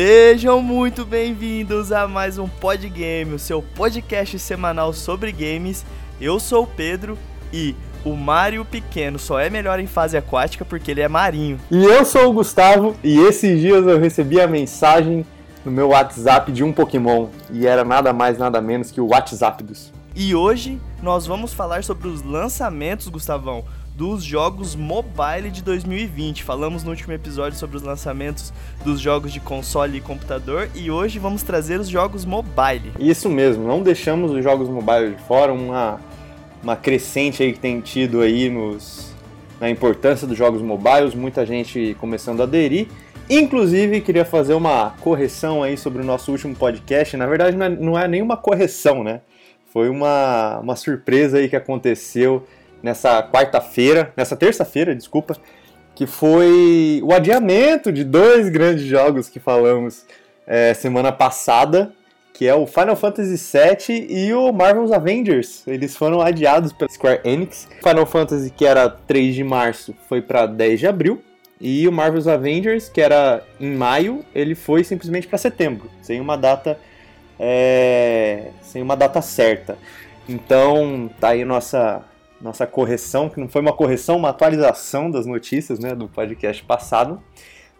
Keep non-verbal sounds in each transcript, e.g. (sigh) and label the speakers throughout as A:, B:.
A: Sejam muito bem-vindos a mais um Podgame, o seu podcast semanal sobre games. Eu sou o Pedro e o Mario pequeno só é melhor em fase aquática porque ele é marinho.
B: E eu sou o Gustavo e esses dias eu recebi a mensagem no meu WhatsApp de um Pokémon e era nada mais nada menos que o WhatsApp dos.
A: E hoje nós vamos falar sobre os lançamentos, Gustavão, dos jogos mobile de 2020. Falamos no último episódio sobre os lançamentos dos jogos de console e computador e hoje vamos trazer os jogos mobile.
B: Isso mesmo, não deixamos os jogos mobile de fora, uma, uma crescente aí que tem tido aí nos, na importância dos jogos mobiles, muita gente começando a aderir. Inclusive, queria fazer uma correção aí sobre o nosso último podcast. Na verdade, não é, não é nenhuma correção, né? Foi uma, uma surpresa aí que aconteceu nessa quarta-feira, nessa terça-feira, desculpa, que foi o adiamento de dois grandes jogos que falamos é, semana passada, que é o Final Fantasy VII e o Marvel's Avengers. Eles foram adiados pela Square Enix. Final Fantasy, que era 3 de março, foi para 10 de abril. E o Marvel's Avengers, que era em maio, ele foi simplesmente para setembro, sem uma data é, sem uma data certa. Então, tá aí nossa nossa correção, que não foi uma correção, uma atualização das notícias né, do podcast passado.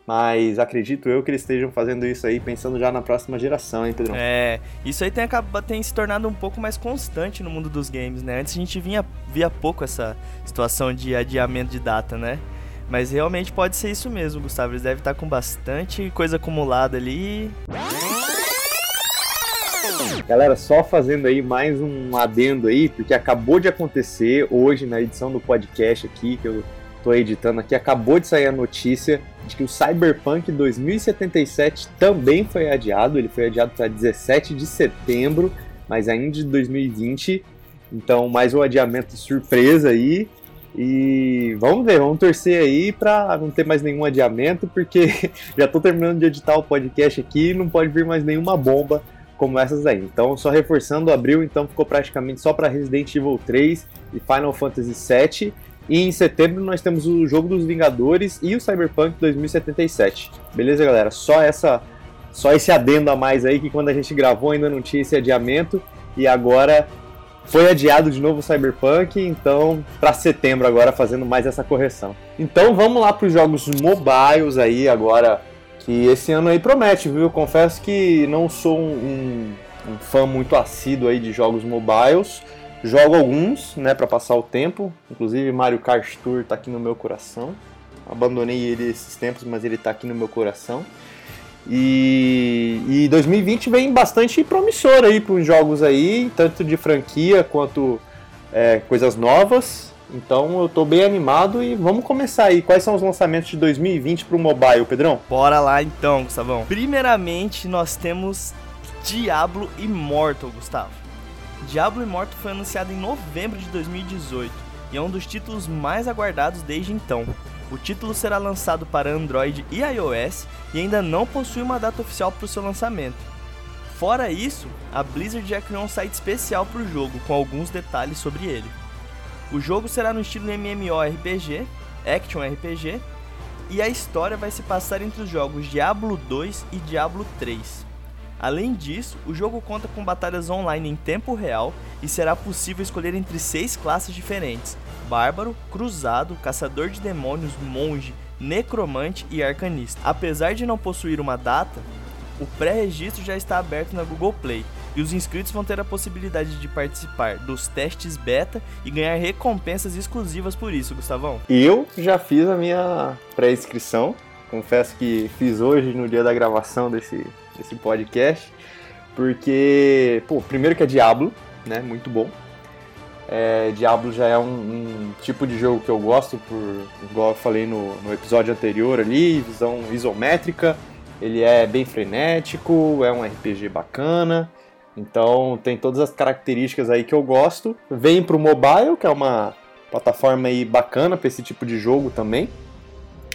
B: Mas acredito eu que eles estejam fazendo isso aí pensando já na próxima geração, hein, Pedrão?
A: É, isso aí tem, tem se tornado um pouco mais constante no mundo dos games, né? Antes a gente vinha, via pouco essa situação de adiamento de data, né? Mas realmente pode ser isso mesmo, Gustavo. Eles devem estar com bastante coisa acumulada ali.
B: Galera, só fazendo aí mais um adendo aí, porque acabou de acontecer hoje na edição do podcast aqui, que eu tô editando aqui, acabou de sair a notícia de que o Cyberpunk 2077 também foi adiado, ele foi adiado para 17 de setembro, mas ainda de 2020. Então, mais um adiamento surpresa aí. E vamos ver, vamos torcer aí para não ter mais nenhum adiamento, porque (laughs) já tô terminando de editar o podcast aqui e não pode vir mais nenhuma bomba como essas aí. Então, só reforçando, abril então ficou praticamente só para Resident Evil 3 e Final Fantasy 7. E em setembro nós temos o jogo dos Vingadores e o Cyberpunk 2077. Beleza, galera? Só essa só esse adendo a mais aí que quando a gente gravou ainda não tinha esse adiamento e agora foi adiado de novo o Cyberpunk, então para setembro agora fazendo mais essa correção. Então vamos lá para os jogos mobiles aí agora que esse ano aí promete, viu? Eu confesso que não sou um, um, um fã muito assíduo aí de jogos mobiles. Jogo alguns, né, para passar o tempo. Inclusive Mario Kart Tour tá aqui no meu coração. Abandonei ele esses tempos, mas ele tá aqui no meu coração. E, e 2020 vem bastante promissor aí para os jogos aí, tanto de franquia quanto é, coisas novas. Então eu tô bem animado e vamos começar aí. Quais são os lançamentos de 2020 pro mobile, Pedrão?
A: Bora lá então, Gustavão. Primeiramente, nós temos Diablo Immortal, Gustavo. Diablo Immortal foi anunciado em novembro de 2018 e é um dos títulos mais aguardados desde então. O título será lançado para Android e iOS e ainda não possui uma data oficial para o seu lançamento. Fora isso, a Blizzard já criou um site especial para o jogo com alguns detalhes sobre ele. O jogo será no estilo MMORPG, Action RPG, e a história vai se passar entre os jogos Diablo 2 e Diablo 3. Além disso, o jogo conta com batalhas online em tempo real e será possível escolher entre seis classes diferentes: Bárbaro, Cruzado, Caçador de Demônios, Monge, Necromante e Arcanista. Apesar de não possuir uma data, o pré-registro já está aberto na Google Play e os inscritos vão ter a possibilidade de participar dos testes beta e ganhar recompensas exclusivas por isso, Gustavão.
B: Eu já fiz a minha pré-inscrição, confesso que fiz hoje no dia da gravação desse, desse podcast, porque, pô, primeiro que é Diablo, né, muito bom. É, Diablo já é um, um, tipo de jogo que eu gosto, por, igual eu falei no, no episódio anterior ali, visão isométrica, ele é bem frenético, é um RPG bacana, então tem todas as características aí que eu gosto. Vem pro mobile, que é uma plataforma aí bacana para esse tipo de jogo também.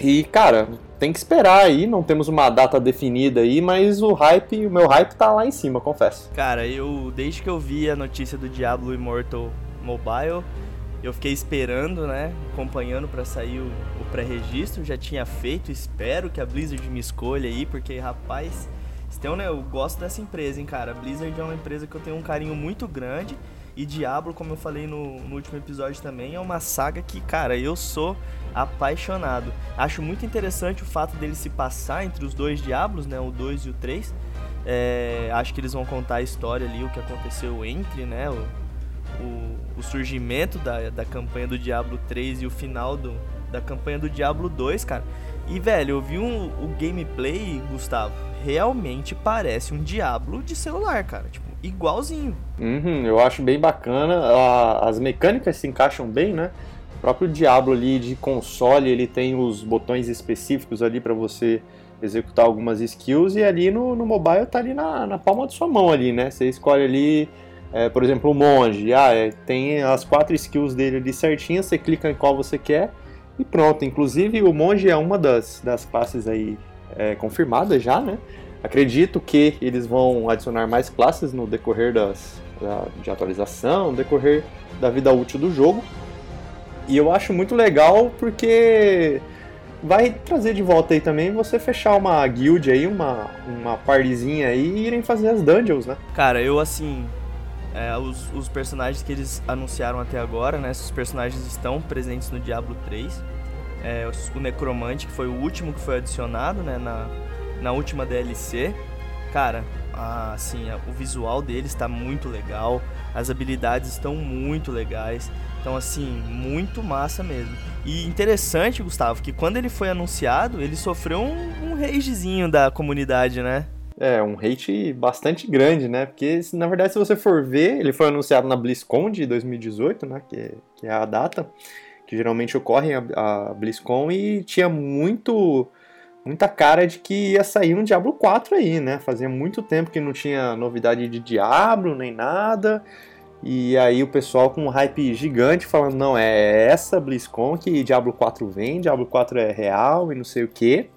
B: E cara, tem que esperar aí, não temos uma data definida aí, mas o hype, o meu hype tá lá em cima, confesso.
A: Cara, eu desde que eu vi a notícia do Diablo Immortal Mobile, Eu fiquei esperando, né? Acompanhando para sair o, o pré-registro. Já tinha feito. Espero que a Blizzard me escolha aí, porque, rapaz, então, né, eu gosto dessa empresa, hein, cara. Blizzard é uma empresa que eu tenho um carinho muito grande. E Diablo, como eu falei no, no, último episódio também, é uma saga que, cara, eu sou apaixonado. Acho muito interessante o fato dele se passar entre os dois Diablos, né? O 2 e o 3. É, acho que eles vão contar a história ali, o que aconteceu entre, né? O, o, o surgimento da, da campanha do Diablo 3 e o final do, da campanha do Diablo 2, cara. E, velho, eu vi um, o gameplay, Gustavo, realmente parece um Diablo de celular, cara. Tipo, igualzinho.
B: Uhum, eu acho bem bacana. as mecânicas se encaixam bem, né? O próprio Diablo ali de console, ele tem os botões específicos ali para você executar algumas skills e ali no, no mobile tá ali na, na palma de sua mão ali, né? Você escolhe ali, é, por exemplo, o monge. Ah, é, tem as quatro skills dele ali certinhas, você clica em qual você quer e pronto. Inclusive o monge é uma das, das classes aí é, confirmadas já, né? Acredito que eles vão adicionar mais classes no decorrer das, da, de atualização, no decorrer da vida útil do jogo. E eu acho muito legal porque vai trazer de volta aí também você fechar uma guild aí, uma, uma partyzinha aí e irem fazer as dungeons, né?
A: Cara, eu assim. É, os, os personagens que eles anunciaram até agora, né? Esses personagens estão presentes no Diablo 3. É, o Necromante, que foi o último que foi adicionado, né? Na, na última DLC, cara, assim, o visual dele está muito legal, as habilidades estão muito legais. Então, assim, muito massa mesmo. E interessante, Gustavo, que quando ele foi anunciado, ele sofreu um, um ragezinho da comunidade, né?
B: É, um hate bastante grande, né? Porque, na verdade, se você for ver, ele foi anunciado na BlizzCon de 2018, né? Que, que é a data que geralmente ocorre a, a BlizzCon, e tinha muito muita cara de que ia sair um Diablo 4 aí, né? Fazia muito tempo que não tinha novidade de Diablo nem nada. E aí o pessoal com um hype gigante falando, não, é essa BlizzCon que Diablo 4 vem, Diablo 4 é real e não sei o que.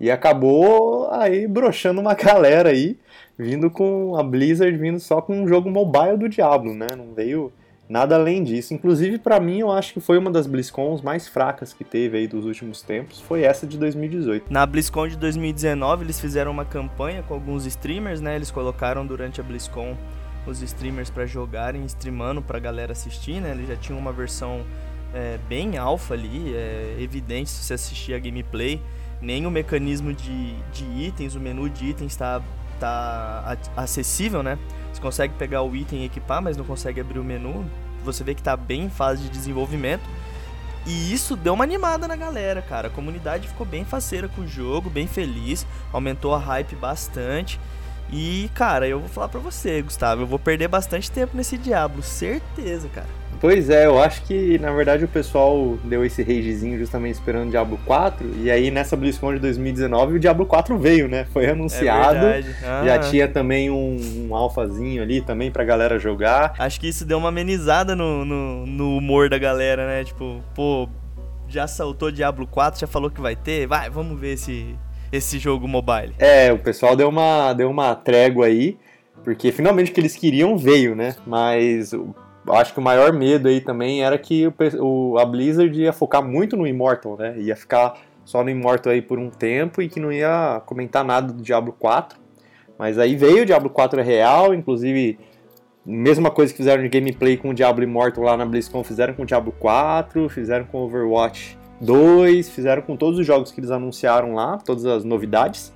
B: E acabou aí broxando uma (laughs) galera aí, vindo com a Blizzard vindo só com um jogo mobile do Diablo, né? Não veio Nada além disso. Inclusive, para mim, eu acho que foi uma das BlizzCons mais fracas que teve aí dos últimos tempos. Foi essa de 2018.
A: Na BlizzCon de 2019, eles fizeram uma campanha com alguns streamers, né? Eles colocaram durante a BlizzCon os streamers para jogarem, streamando pra galera assistir, né? Eles já tinham uma versão é, bem alfa ali, é evidente se você assistir a gameplay. Nem o mecanismo de, de itens, o menu de itens está tá acessível, né? Você consegue pegar o item e equipar, mas não consegue abrir o menu. Você vê que tá bem em fase de desenvolvimento. E isso deu uma animada na galera, cara. A comunidade ficou bem faceira com o jogo, bem feliz, aumentou a hype bastante. E, cara, eu vou falar pra você, Gustavo, eu vou perder bastante tempo nesse Diablo, certeza, cara.
B: Pois é, eu acho que na verdade o pessoal deu esse ragezinho justamente esperando o Diablo 4, e aí nessa BlizzCon de 2019 o Diablo 4 veio, né? Foi anunciado, é ah. já tinha também um, um alfazinho ali também pra galera jogar.
A: Acho que isso deu uma amenizada no, no, no humor da galera, né? Tipo, pô, já saltou Diablo 4, já falou que vai ter, vai, vamos ver esse, esse jogo mobile.
B: É, o pessoal deu uma, deu uma trégua aí, porque finalmente o que eles queriam veio, né? Mas acho que o maior medo aí também era que o, o, a Blizzard ia focar muito no Immortal, né? Ia ficar só no Immortal aí por um tempo e que não ia comentar nada do Diablo 4. Mas aí veio o Diablo 4 é real, inclusive mesma coisa que fizeram de gameplay com o Diablo Immortal lá na BlizzCon, fizeram com o Diablo 4, fizeram com Overwatch 2, fizeram com todos os jogos que eles anunciaram lá, todas as novidades.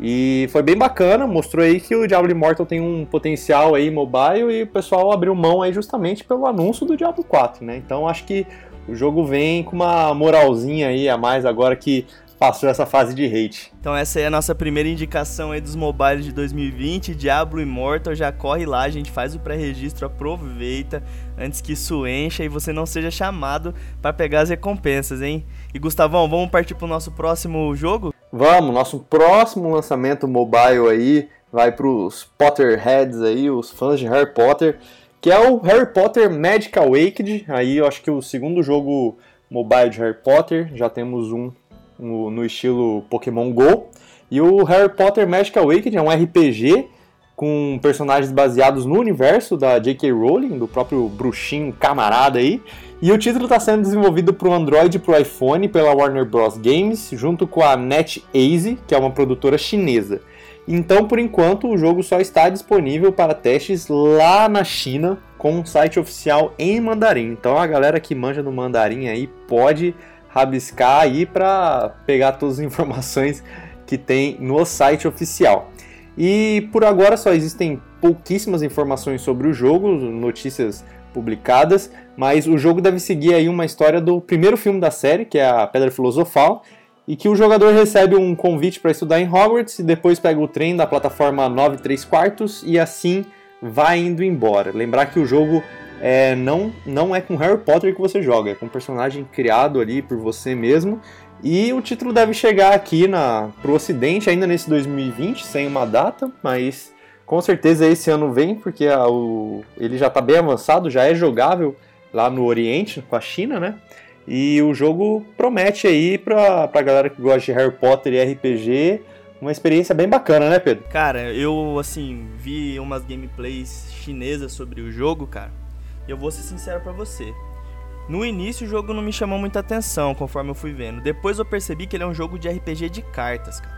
B: E foi bem bacana, mostrou aí que o Diablo Immortal tem um potencial aí mobile e o pessoal abriu mão aí justamente pelo anúncio do Diablo 4, né? Então acho que o jogo vem com uma moralzinha aí a mais agora que passou essa fase de hate.
A: Então essa é a nossa primeira indicação aí dos mobiles de 2020, Diablo Immortal, já corre lá, a gente faz o pré-registro, aproveita antes que isso encha e você não seja chamado para pegar as recompensas, hein? E Gustavão, vamos partir pro nosso próximo jogo?
B: Vamos, nosso próximo lançamento mobile aí vai para os Potterheads aí, os fãs de Harry Potter, que é o Harry Potter Magic Awakened. Aí eu acho que o segundo jogo mobile de Harry Potter, já temos um no, no estilo Pokémon Go. E o Harry Potter Magic Awakened é um RPG com personagens baseados no universo da J.K. Rowling, do próprio bruxinho camarada aí. E o título está sendo desenvolvido para o Android e para o iPhone pela Warner Bros. Games, junto com a NetEase, que é uma produtora chinesa. Então, por enquanto, o jogo só está disponível para testes lá na China, com um site oficial em mandarim. Então, a galera que manja do mandarim aí pode rabiscar aí para pegar todas as (laughs) informações que tem no site oficial. E por agora só existem pouquíssimas informações sobre o jogo, notícias publicadas, mas o jogo deve seguir aí uma história do primeiro filme da série, que é a Pedra Filosofal, e que o jogador recebe um convite para estudar em Hogwarts e depois pega o trem da plataforma 9 3 quartos e assim vai indo embora. Lembrar que o jogo é, não, não é com Harry Potter que você joga, é com um personagem criado ali por você mesmo. E o título deve chegar aqui na, pro ocidente ainda nesse 2020, sem uma data, mas com certeza esse ano vem, porque a, o, ele já está bem avançado, já é jogável lá no Oriente, com a China, né? E o jogo promete aí pra, pra galera que gosta de Harry Potter e RPG uma experiência bem bacana, né, Pedro?
A: Cara, eu, assim, vi umas gameplays chinesas sobre o jogo, cara, e eu vou ser sincero para você. No início o jogo não me chamou muita atenção, conforme eu fui vendo. Depois eu percebi que ele é um jogo de RPG de cartas, cara.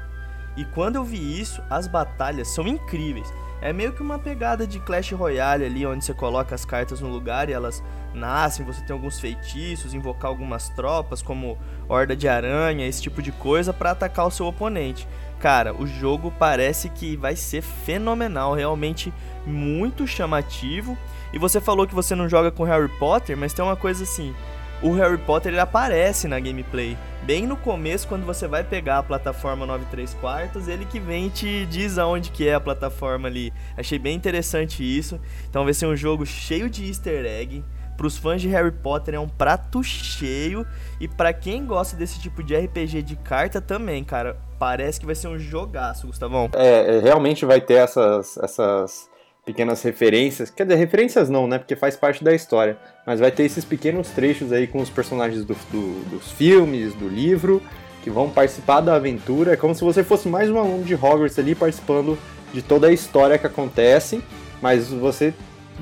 A: E quando eu vi isso, as batalhas são incríveis. É meio que uma pegada de Clash Royale ali, onde você coloca as cartas no lugar e elas nascem, você tem alguns feitiços, invocar algumas tropas, como Horda de Aranha, esse tipo de coisa, para atacar o seu oponente. Cara, o jogo parece que vai ser fenomenal, realmente muito chamativo. E você falou que você não joga com Harry Potter, mas tem uma coisa assim: o Harry Potter ele aparece na gameplay. Bem no começo, quando você vai pegar a plataforma 93 quartos, ele que vem te diz aonde que é a plataforma ali. Achei bem interessante isso. Então vai ser um jogo cheio de easter egg. Para os fãs de Harry Potter é um prato cheio. E para quem gosta desse tipo de RPG de carta também, cara, parece que vai ser um jogaço, Gustavão.
B: É, é realmente vai ter essas, essas pequenas referências. Quer dizer, referências não, né? Porque faz parte da história. Mas vai ter esses pequenos trechos aí com os personagens do, do, dos filmes, do livro, que vão participar da aventura. É como se você fosse mais um aluno de Hogwarts ali participando de toda a história que acontece. Mas você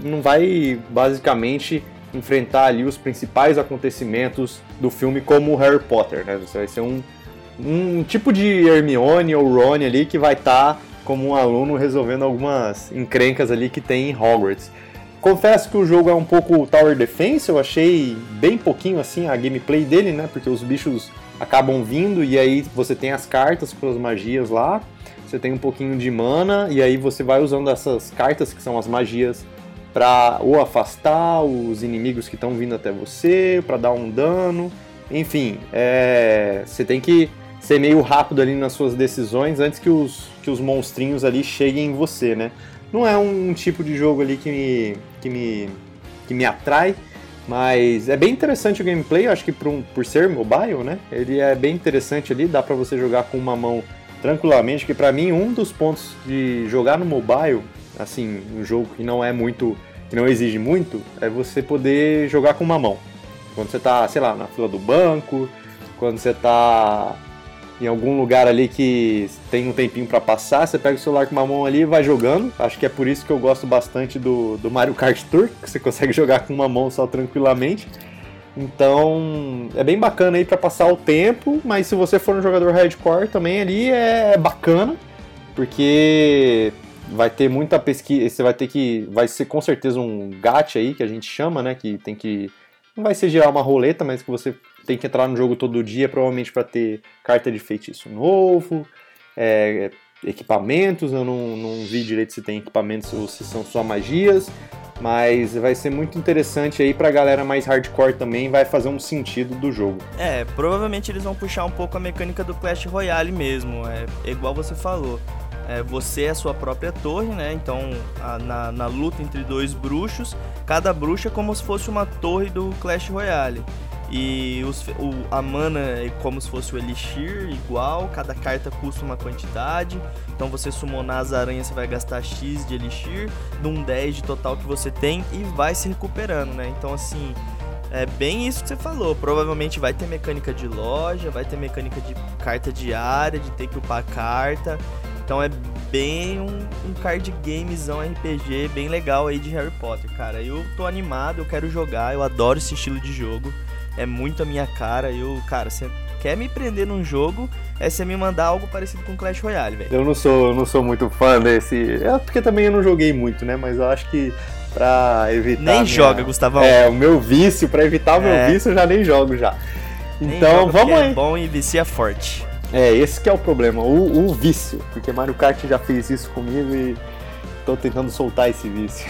B: não vai basicamente enfrentar ali os principais acontecimentos do filme como Harry Potter, né? Você vai ser um, um tipo de Hermione ou Ron ali que vai estar tá como um aluno resolvendo algumas encrencas ali que tem em Hogwarts. Confesso que o jogo é um pouco Tower Defense, eu achei bem pouquinho assim a gameplay dele, né? Porque os bichos acabam vindo e aí você tem as cartas com as magias lá, você tem um pouquinho de mana e aí você vai usando essas cartas que são as magias para ou afastar os inimigos que estão vindo até você, para dar um dano, enfim, é... você tem que ser meio rápido ali nas suas decisões antes que os, que os monstrinhos ali cheguem em você, né? Não é um, tipo de jogo ali que me, que me, que me atrai, mas é bem interessante o gameplay, eu acho que por, um, por ser mobile, né? Ele é bem interessante ali, dá para você jogar com uma mão tranquilamente, que para mim um dos pontos de jogar no mobile, assim, um jogo que não é muito, que não exige muito, é você poder jogar com uma mão. Quando você tá, sei lá, na fila do banco, quando você tá em algum lugar ali que tem um tempinho para passar, você pega o celular com uma mão ali e vai jogando. Acho que é por isso que eu gosto bastante do, do Mario Kart Tour, que você consegue (laughs) jogar com uma mão só tranquilamente. Então, é bem bacana aí para passar o tempo, mas se você for um jogador hardcore também ali é bacana, porque vai ter muita pesquisa, você vai ter que vai ser com certeza um gacha aí que a gente chama, né, que tem que não vai ser girar uma roleta, mas que você tem que entrar no jogo todo dia, provavelmente para ter carta de feitiço novo, é, equipamentos. Eu não, não vi direito se tem equipamentos ou se são só magias, mas vai ser muito interessante aí pra galera mais hardcore também, vai fazer um sentido do jogo.
A: É, provavelmente eles vão puxar um pouco a mecânica do Clash Royale mesmo, é igual você falou. É, você é a sua própria torre, né? Então, a, na, na luta entre dois bruxos, cada bruxa é como se fosse uma torre do Clash Royale. E os, o, a mana é como se fosse o Elixir, igual, cada carta custa uma quantidade. Então você summonar as aranhas, você vai gastar X de Elixir, de um 10 de total que você tem e vai se recuperando, né? Então assim, é bem isso que você falou. Provavelmente vai ter mecânica de loja, vai ter mecânica de carta diária, de ter que upar carta. Então é bem um, um card gamezão RPG bem legal aí de Harry Potter, cara. Eu tô animado, eu quero jogar, eu adoro esse estilo de jogo. É muito a minha cara. Eu, cara, você quer me prender num jogo, é você me mandar algo parecido com Clash Royale, velho.
B: Eu não sou, não sou muito fã desse. É porque também eu não joguei muito, né? Mas eu acho que pra evitar.
A: Nem minha... joga, Gustavão.
B: É, o meu vício, pra evitar o meu é. vício, eu já nem jogo já.
A: Nem então, vamos é aí. É bom e vicia forte.
B: É, esse que é o problema, o, o vício. Porque Mario Kart já fez isso comigo e tô tentando soltar esse vício.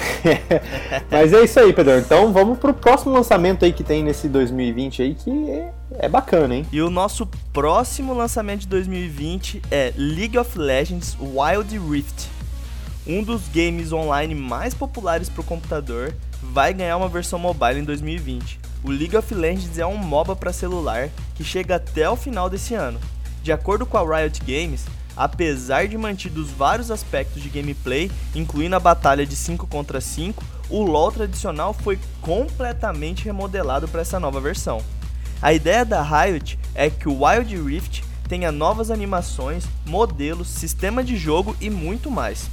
B: (laughs) Mas é isso aí, Pedro. Então vamos pro próximo lançamento aí que tem nesse 2020 aí, que é, é, bacana, hein?
A: E o nosso próximo lançamento de 2020 é League of Legends Wild Rift. Um dos games online mais populares pro computador vai ganhar uma versão mobile em 2020. O League of Legends é um MOBA para celular que chega até o final desse ano. De acordo com a Riot Games, apesar de mantidos vários aspectos de gameplay, incluindo a batalha de 5 contra 5, o LoL tradicional foi completamente remodelado para essa nova versão. A ideia da Riot é que o Wild Rift tenha novas animações, modelos, sistema de jogo e muito mais.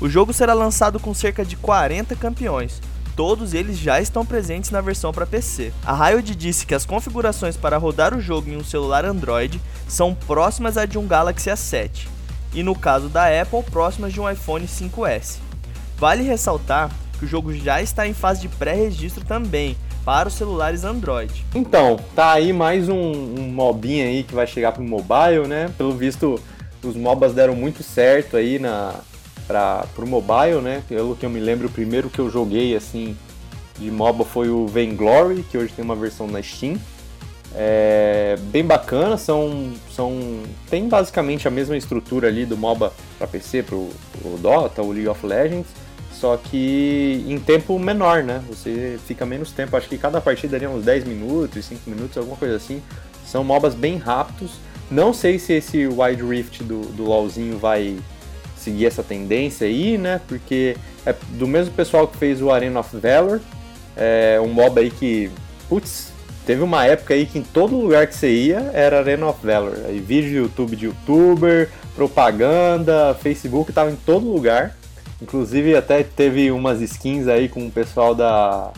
A: O jogo será lançado com cerca de 40 campeões, todos eles já estão presentes na versão para PC. A Riot disse que as configurações para rodar o jogo em um celular Android são próximas de um Galaxy A7, e no caso da Apple, próximas de um iPhone 5S. Vale ressaltar que o jogo já está em fase de pré-registro também, para os celulares Android.
B: Então, tá aí mais um, um aí que vai chegar pro mobile, né? Pelo visto, os MOBAs deram muito certo aí na, para o mobile, né? Pelo que eu me lembro, o primeiro que eu joguei assim de MOBA foi o Vainglory, que hoje tem uma versão na Steam. É bem bacana, são, são tem basicamente a mesma estrutura ali do MOBA para PC, para o Dota, o League of Legends, só que em tempo menor, né? Você fica menos tempo, acho que cada partida ali é uns 10 minutos, 5 minutos, alguma coisa assim. São MOBAs bem rápidos. Não sei se esse Wide Rift do, do LoLzinho vai seguir essa tendência aí, né? Porque é do mesmo pessoal que fez o Arena of Valor, é um mob aí que, putz, teve uma época aí que em todo lugar que você ia era Arena of Valor. Aí vídeo de YouTube de youtuber, propaganda, Facebook tava em todo lugar. Inclusive até teve umas skins aí com o pessoal da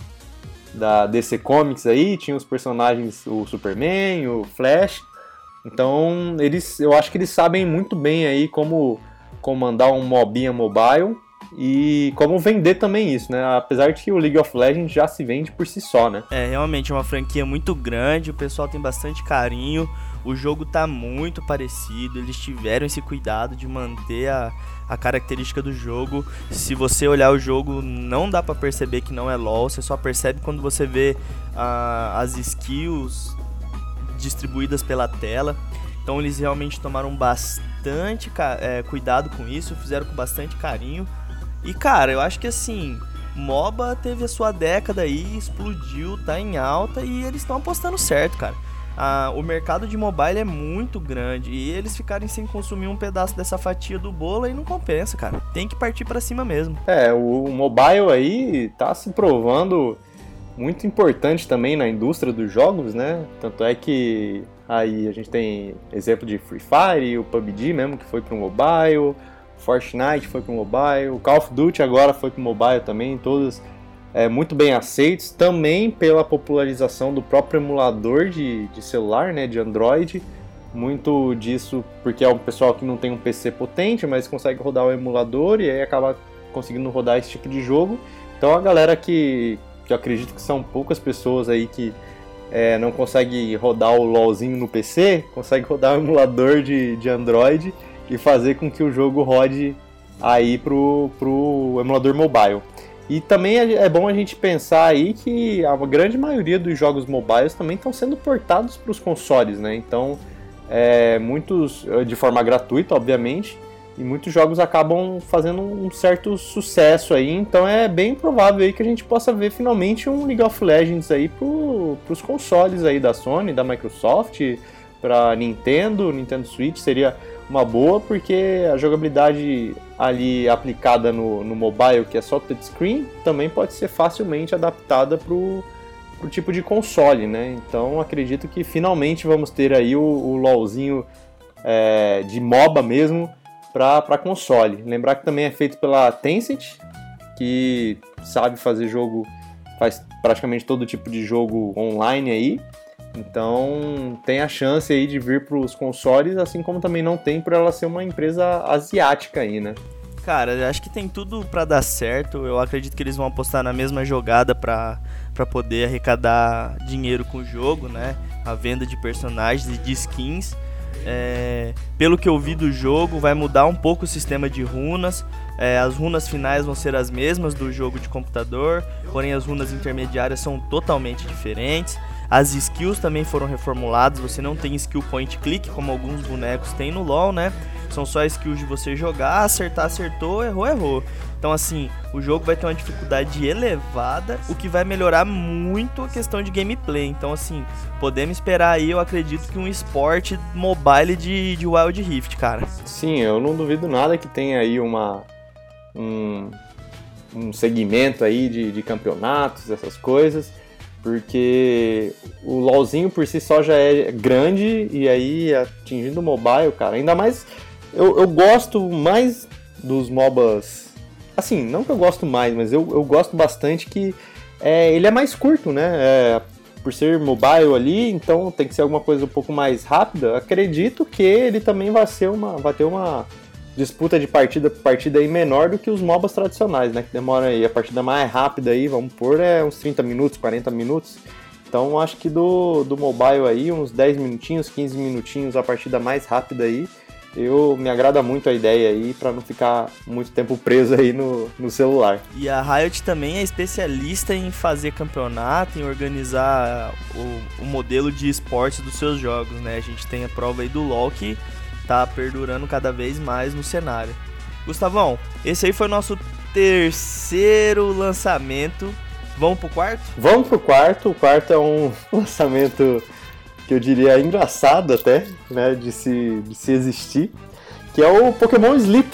B: da DC Comics aí, tinha os personagens, o Superman, o Flash. Então, eles, eu acho que eles sabem muito bem aí como comandar um mobinha mobile e como vender também isso, né? Apesar de que o League of Legends já se vende por si só, né?
A: É, realmente é uma franquia muito grande, o pessoal tem bastante carinho, o jogo tá muito parecido, eles tiveram esse cuidado de manter a, a característica do jogo. Se você olhar o jogo, não dá para perceber que não é LoL, você só percebe quando você vê uh, as skills distribuídas pela tela. Então eles realmente tomaram bastante é, cuidado com isso, fizeram com bastante carinho. E cara, eu acho que assim, MOBA teve a sua década aí, explodiu, tá em alta e eles estão apostando certo, cara. Ah, o mercado de mobile é muito grande e eles ficarem sem consumir um pedaço dessa fatia do bolo aí não compensa, cara. Tem que partir para cima mesmo.
B: É, o mobile aí tá se provando muito importante também na indústria dos jogos, né? Tanto é que aí a gente tem exemplo de Free Fire, o PUBG mesmo que foi para o mobile, Fortnite foi para o mobile, Call of Duty agora foi para o mobile também, todos é, muito bem aceitos, também pela popularização do próprio emulador de, de celular, né, de Android, muito disso porque é um pessoal que não tem um PC potente, mas consegue rodar o emulador e aí acaba conseguindo rodar esse tipo de jogo. Então a galera que, que eu acredito que são poucas pessoas aí que é, não consegue rodar o LOLzinho no PC, consegue rodar o emulador de, de Android e fazer com que o jogo rode aí pro, pro emulador mobile. E também é, bom a gente pensar aí que a grande maioria dos jogos mobiles também estão sendo portados para os consoles, né? Então, é, muitos de forma gratuita, obviamente, e muitos jogos acabam fazendo um certo sucesso aí, então é bem provável aí que a gente possa ver finalmente um League of Legends aí para os consoles aí da Sony, da Microsoft, para Nintendo, Nintendo Switch seria uma boa porque a jogabilidade ali aplicada no, no mobile, que é só touchscreen, também pode ser facilmente adaptada para o tipo de console, né? Então acredito que finalmente vamos ter aí o, o LoLzinho é, de MOBA mesmo para console. Lembrar que também é feito pela Tencent, que sabe fazer jogo, faz praticamente todo tipo de jogo online aí. Então tem a chance aí de vir para os consoles, assim como também não tem por ela ser uma empresa asiática aí, né?
A: Cara, acho que tem tudo para dar certo. Eu acredito que eles vão apostar na mesma jogada para poder arrecadar dinheiro com o jogo, né? A venda de personagens e de skins. É, pelo que eu vi do jogo, vai mudar um pouco o sistema de runas. É, as runas finais vão ser as mesmas do jogo de computador, porém as runas intermediárias são totalmente diferentes. As skills também foram reformuladas, você não tem skill point click como alguns bonecos têm no LoL, né? São só skills de você jogar, acertar, acertou, errou, errou. Então, assim, o jogo vai ter uma dificuldade elevada, o que vai melhorar muito a questão de gameplay. Então, assim, podemos esperar aí, eu acredito, que um esporte mobile de, de Wild Rift, cara.
B: Sim, eu não duvido nada que tenha aí uma. Um, um segmento aí de, de campeonatos, essas coisas porque o LoLzinho por si só já é grande e aí atingindo o mobile, cara, ainda mais eu, eu gosto mais dos MOBAs. Assim, não que eu gosto mais, mas eu, eu gosto bastante que é, ele é mais curto, né? É, por ser mobile ali, então tem que ser alguma coisa um pouco mais rápida. Acredito que ele também vai ser uma, vai ter uma disputa de partida por partida aí menor do que os MOBAs tradicionais, né? Que demora aí a partida mais rápida aí, vamos pôr, é uns 30 minutos, 40 minutos. Então acho que do, do mobile aí, uns 10 minutinhos, 15 minutinhos a partida mais rápida aí eu me agrada muito a ideia aí para não ficar muito tempo preso aí no, no celular.
A: E a Riot também é especialista em fazer campeonato, em organizar o, o modelo de esportes dos seus jogos, né? A gente tem a prova aí do LoL que tá perdurando cada vez mais no cenário. Gustavão, esse aí foi o nosso terceiro lançamento. Vamos pro quarto?
B: Vamos pro quarto. O quarto é um (laughs) lançamento que eu diria engraçado até, né, de se, de se existir, que é o Pokémon Sleep.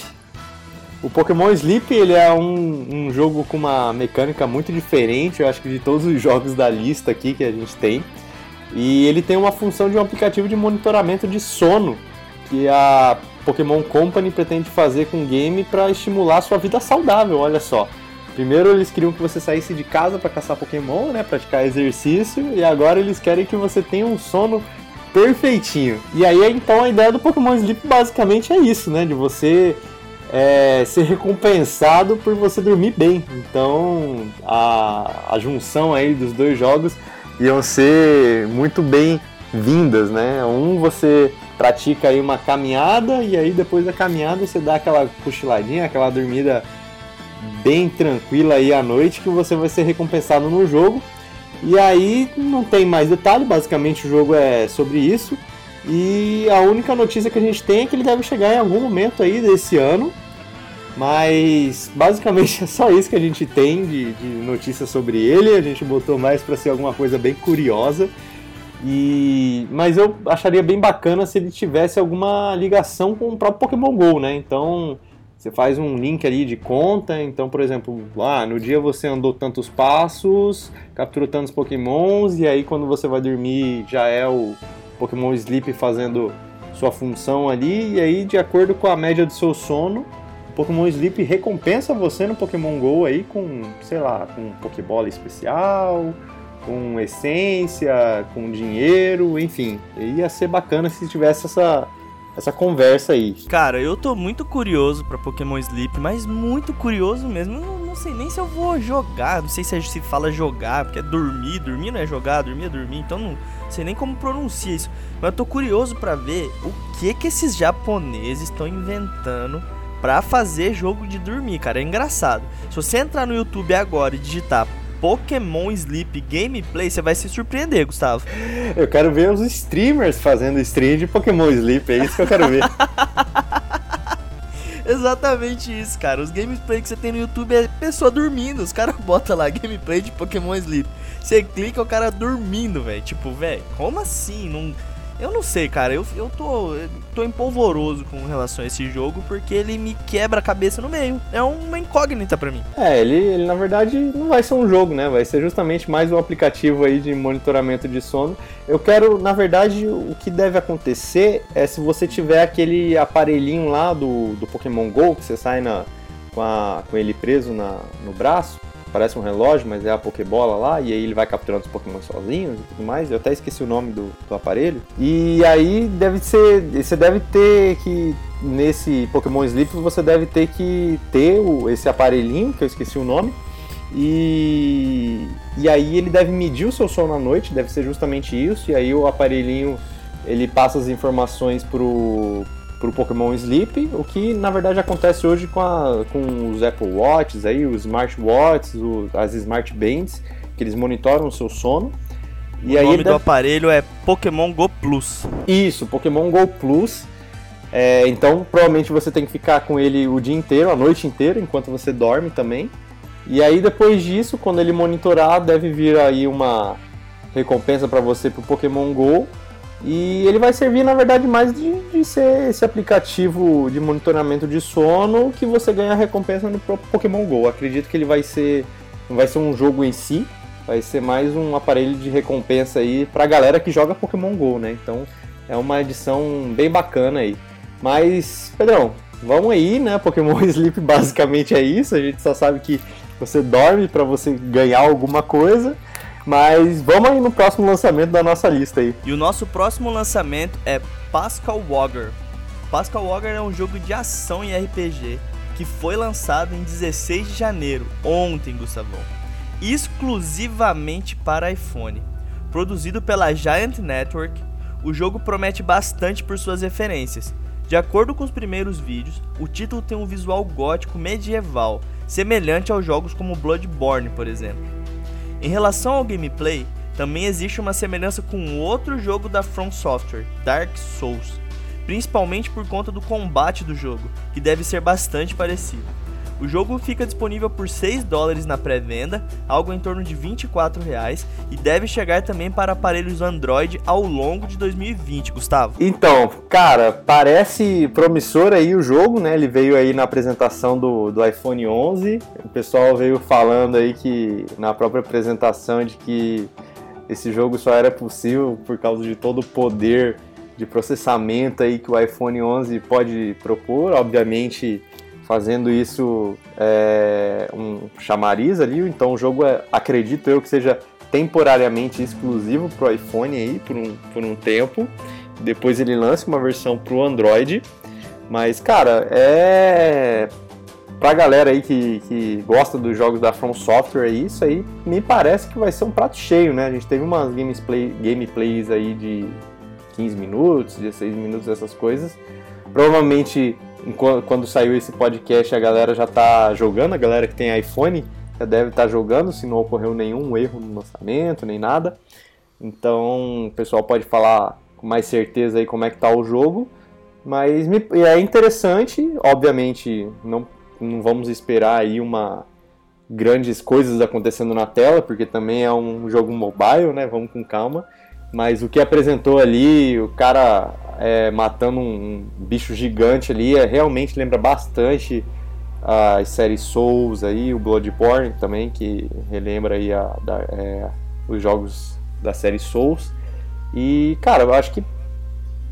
B: O Pokémon Sleep ele é um, um jogo com uma mecânica muito diferente, eu acho que de todos os jogos da lista aqui que a gente tem. E ele tem uma função de um aplicativo de monitoramento de sono que a Pokémon Company pretende fazer com o game para estimular sua vida saudável, olha só. Primeiro eles queriam que você saísse de casa para caçar Pokémon, né, praticar exercício, e agora eles querem que você tenha um sono perfeitinho. E aí então a ideia do Pokémon Sleep basicamente é isso, né, de você é, ser recompensado por você dormir bem. Então a, a junção aí dos dois jogos iam ser muito bem vindas, né? Um você pratica aí uma caminhada e aí depois da caminhada você dá aquela cochiladinha, aquela dormida bem tranquila aí à noite que você vai ser recompensado no jogo. E aí não tem mais detalhe, basicamente o jogo é sobre isso. E a única notícia que a gente tem é que ele deve chegar em algum momento aí desse ano. Mas basicamente (laughs) é só isso que a gente tem de, de notícia sobre ele. A gente botou mais para ser alguma coisa bem curiosa. E mas eu acharia bem bacana se ele tivesse alguma ligação com o próprio Pokémon Go, né? Então você faz um link ali de conta, então, por exemplo, ah, no dia você andou tantos passos, capturou tantos pokémons, e aí quando você vai dormir já é o Pokémon Sleep fazendo sua função ali, e aí de acordo com a média do seu sono, o Pokémon Sleep recompensa você no Pokémon GO aí com, sei lá, com Pokébola especial, com essência, com dinheiro, enfim. Ia ser bacana se tivesse essa essa conversa aí.
A: Cara, eu tô muito curioso para Pokémon Sleep, mas muito curioso mesmo. Eu não, sei nem se eu vou jogar, não sei se se fala jogar, porque é dormir, dormir não é jogar, dormir é dormir, então não sei nem como pronuncia isso. Mas eu tô curioso para ver o que que esses japoneses estão inventando para fazer jogo de dormir, cara. É engraçado. Se você entrar no YouTube agora e digitar Pokémon Sleep gameplay, você vai se surpreender, Gustavo.
B: Eu quero ver os streamers fazendo stream de Pokémon Sleep, é isso que eu quero ver. (laughs)
A: Exatamente isso, cara. Os gameplay que você tem no YouTube é pessoa dormindo. Os caras (laughs) botam lá gameplay de Pokémon Sleep. Você clica o cara dormindo, velho. Tipo, velho, como assim? Não... Eu não sei, cara. Eu, eu tô, eu tô empolvoroso com relação a esse jogo porque ele me quebra a cabeça no meio. É uma incógnita para mim.
B: É, ele, ele na verdade não vai ser um jogo, né? Vai ser justamente mais um aplicativo aí de monitoramento de sono. Eu quero, na verdade, o que deve acontecer é se você tiver aquele aparelhinho lá do, do Pokémon GO que você sai na, com, a, com ele preso na, no braço parece um relógio, mas é a Pokébola lá, e aí ele vai capturando os Pokémon sozinhos e tudo mais. Eu até esqueci o nome do, do aparelho. E aí deve ser. Você deve ter que. Nesse Pokémon Sleep você deve ter que ter o, esse aparelhinho, que eu esqueci o nome. E, e aí ele deve medir o seu sono à noite, deve ser justamente isso. E aí o aparelhinho ele passa as informações pro, para o Pokémon Sleep, o que na verdade acontece hoje com, a, com os Apple Watches, aí, os Smartwatches, as Smart Bands, que eles monitoram o seu sono.
A: E o aí nome do aparelho é Pokémon Go Plus.
B: Isso, Pokémon Go Plus. É, então provavelmente você tem que ficar com ele o dia inteiro, a noite inteira, enquanto você dorme também. E aí depois disso, quando ele monitorar, deve vir aí uma recompensa para você pro Pokémon Go e ele vai servir, na verdade, mais de, de, ser esse aplicativo de monitoramento de sono que você ganha recompensa no próprio Pokémon GO. Acredito que ele vai ser. Não vai ser um jogo em si, vai ser mais um aparelho de recompensa aí pra galera que joga Pokémon GO, né? Então é uma edição bem bacana aí. Mas, Pedrão, vamos aí, né? Pokémon (laughs) Sleep basicamente é isso. A gente só sabe que você dorme para você ganhar alguma coisa. Mas vamos aí no próximo lançamento da nossa lista aí.
A: E o nosso próximo lançamento é Pascal Wogger. Pascal Wogger é um jogo de ação e RPG que foi lançado em 16 de janeiro, ontem, Gustavão, exclusivamente para iPhone. Produzido pela Giant Network, o jogo promete bastante por suas referências. De acordo com os primeiros vídeos, o título tem um visual gótico medieval, semelhante aos jogos como Bloodborne, por exemplo. Em relação ao gameplay, também existe uma semelhança com outro jogo da From Software, Dark Souls, principalmente por conta do combate do jogo, que deve ser bastante parecido. O jogo fica disponível por 6 dólares na pré-venda, algo em torno de 24 reais, e deve chegar também para aparelhos Android ao longo de 2020, Gustavo.
B: Então, cara, parece promissor aí o jogo, né? Ele veio aí na apresentação do, do iPhone 11, o pessoal veio falando aí que na própria apresentação de que esse jogo só era possível por causa de todo o poder de processamento aí que o iPhone 11 pode propor, obviamente fazendo isso é, um chamariz ali. Então o jogo é, acredito eu que seja temporariamente exclusivo para o iPhone aí por um, por um tempo. Depois ele lança uma versão para o Android. Mas, cara, é. Pra galera aí que, que gosta dos jogos da From Software, isso aí me parece que vai ser um prato cheio, né? A gente teve umas gameplay, gameplays aí de 15 minutos, 16 minutos, essas coisas. Provavelmente quando saiu esse podcast, a galera já tá jogando, a galera que tem iPhone já deve estar tá jogando, se não ocorreu nenhum erro no lançamento, nem nada. Então, o pessoal pode falar com mais certeza aí como é que tá o jogo. Mas me, é interessante, obviamente, não, não vamos esperar aí uma grandes coisas acontecendo na tela, porque também é um jogo mobile, né? Vamos com calma. Mas o que apresentou ali, o cara é, matando um, bicho gigante ali, é, realmente lembra bastante as séries Souls aí, o Bloodborne também, que relembra aí a, da, é, os jogos da série Souls. E, cara, eu acho que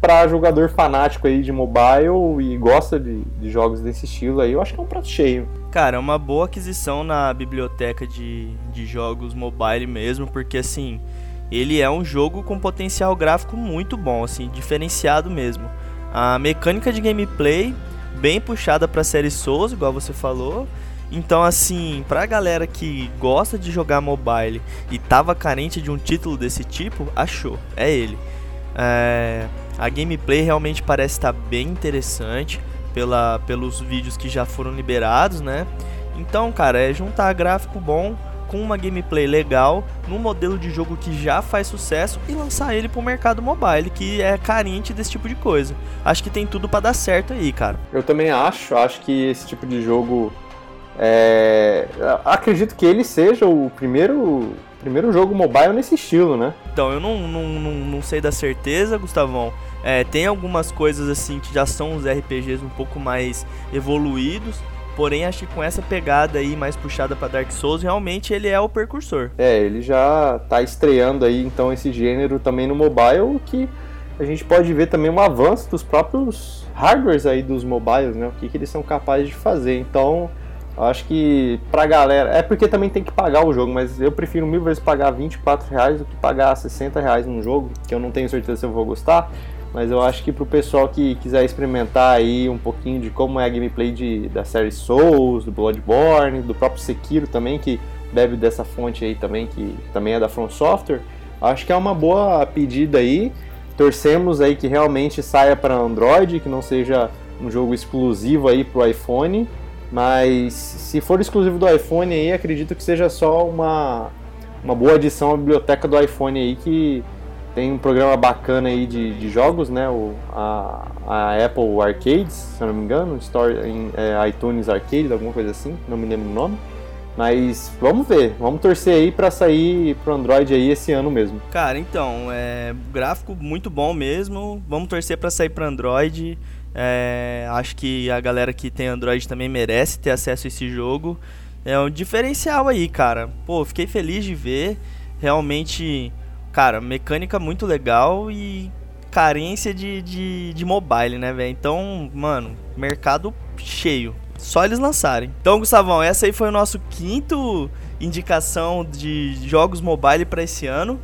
B: para jogador fanático aí de mobile e gosta de, de, jogos desse estilo aí, eu acho que é um prato cheio.
A: Cara, é uma boa aquisição na biblioteca de, de jogos mobile mesmo, porque assim, ele é um jogo com potencial gráfico muito bom, assim, diferenciado mesmo. A mecânica de gameplay bem puxada para série Souls, igual você falou. Então, assim, pra galera que gosta de jogar mobile e tava carente de um título desse tipo, achou, é ele. É, a gameplay realmente parece estar bem interessante pela, pelos vídeos que já foram liberados, né? Então, cara, é juntar gráfico bom com uma gameplay legal, num modelo de jogo que já faz sucesso e lançar ele pro mercado mobile, que é carente desse tipo de coisa. Acho que tem tudo para dar certo aí, cara.
B: Eu também acho, acho que esse tipo de jogo é... acredito que ele seja o primeiro primeiro jogo mobile nesse estilo, né?
A: Então, eu não, não, não, não sei da certeza, Gustavão. É, tem algumas coisas assim que já são os RPGs um pouco mais evoluídos. Porém, acho que com essa pegada aí mais puxada para Dark Souls, realmente ele é o precursor.
B: É, ele já tá estreando aí então esse gênero também no mobile, que a gente pode ver também um avanço dos próprios hardwares aí dos mobiles, né? O que, que eles são capazes de fazer. Então, acho que pra galera. É porque também tem que pagar o jogo, mas eu prefiro mil vezes pagar 24 reais do que pagar 60 reais num jogo, que eu não tenho certeza se eu vou gostar. Mas eu acho que pro pessoal que quiser experimentar aí um pouquinho de como é a gameplay de, da série Souls, do Bloodborne, do próprio Sekiro também, que bebe dessa fonte aí também, que também é da From Software, acho que é uma boa pedida aí. Torcemos aí que realmente saia para Android, que não seja um jogo exclusivo aí pro iPhone, mas se for exclusivo do iPhone aí, acredito que seja só uma, uma boa adição à biblioteca do iPhone aí que tem um programa bacana aí de, de jogos, né? O, a, a Apple Arcades, se eu não me engano, Store, em, é, iTunes Arcade, alguma coisa assim, não me lembro o nome. Mas vamos ver, vamos torcer aí para sair pro Android aí esse ano mesmo.
A: Cara, então, é gráfico muito bom mesmo. Vamos torcer para sair para Android. É, acho que a galera que tem Android também merece ter acesso a esse jogo. É um diferencial aí, cara. Pô, fiquei feliz de ver. Realmente cara, mecânica muito legal e carência de, de, de mobile, né, velho? Então, mano, mercado cheio. Só eles lançarem. Então, Gustavão, essa aí foi o nosso quinto indicação de jogos mobile para esse ano.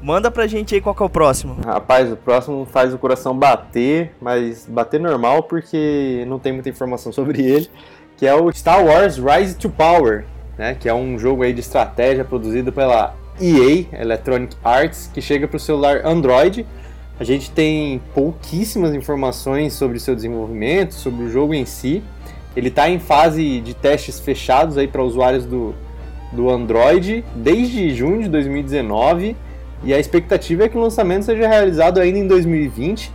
A: Manda pra gente aí qual que é o próximo.
B: Rapaz, o próximo faz o coração bater, mas bater normal porque não tem muita informação (laughs) sobre ele, que é o Star Wars Rise to Power, né? Que é um jogo aí de estratégia produzido pela EA, Electronic Arts, que chega para o celular Android. A gente tem pouquíssimas informações sobre seu desenvolvimento, sobre o jogo em si. Ele está em fase de testes fechados aí para usuários do, do Android desde junho de 2019 e a expectativa é que o lançamento seja realizado ainda em 2020.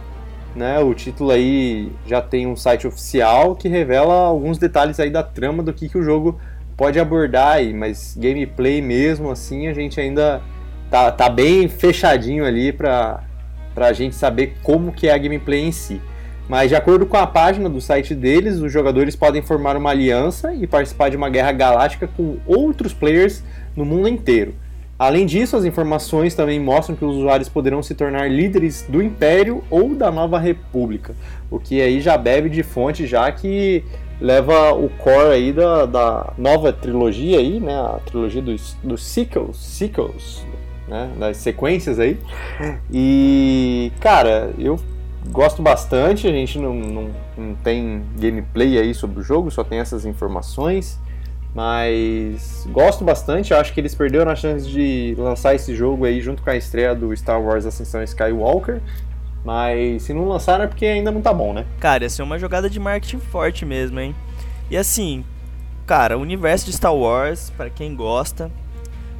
B: Né? O título aí já tem um site oficial que revela alguns detalhes aí da trama do que, que o jogo pode abordar aí, mas gameplay mesmo assim a gente ainda tá, tá bem fechadinho ali para a gente saber como que é a gameplay em si. Mas de acordo com a página do site deles, os jogadores podem formar uma aliança e participar de uma guerra galáctica com outros players no mundo inteiro. Além disso, as informações também mostram que os usuários poderão se tornar líderes do Império ou da Nova República, o que aí já bebe de fonte já que leva o core aí da, da nova trilogia aí, né? A trilogia dos, dos sequels, sequels, né? Das sequências aí. E, cara, eu gosto bastante, a gente não, não, não tem gameplay aí sobre o jogo, só tem essas informações. Mas gosto bastante, acho que eles perderam a chance de lançar esse jogo aí junto com a estreia do Star Wars Ascensão Skywalker. Mas se não lançaram é porque ainda não tá bom, né?
A: Cara, essa é uma jogada de marketing forte mesmo, hein? E assim, cara, o universo de Star Wars, para quem gosta,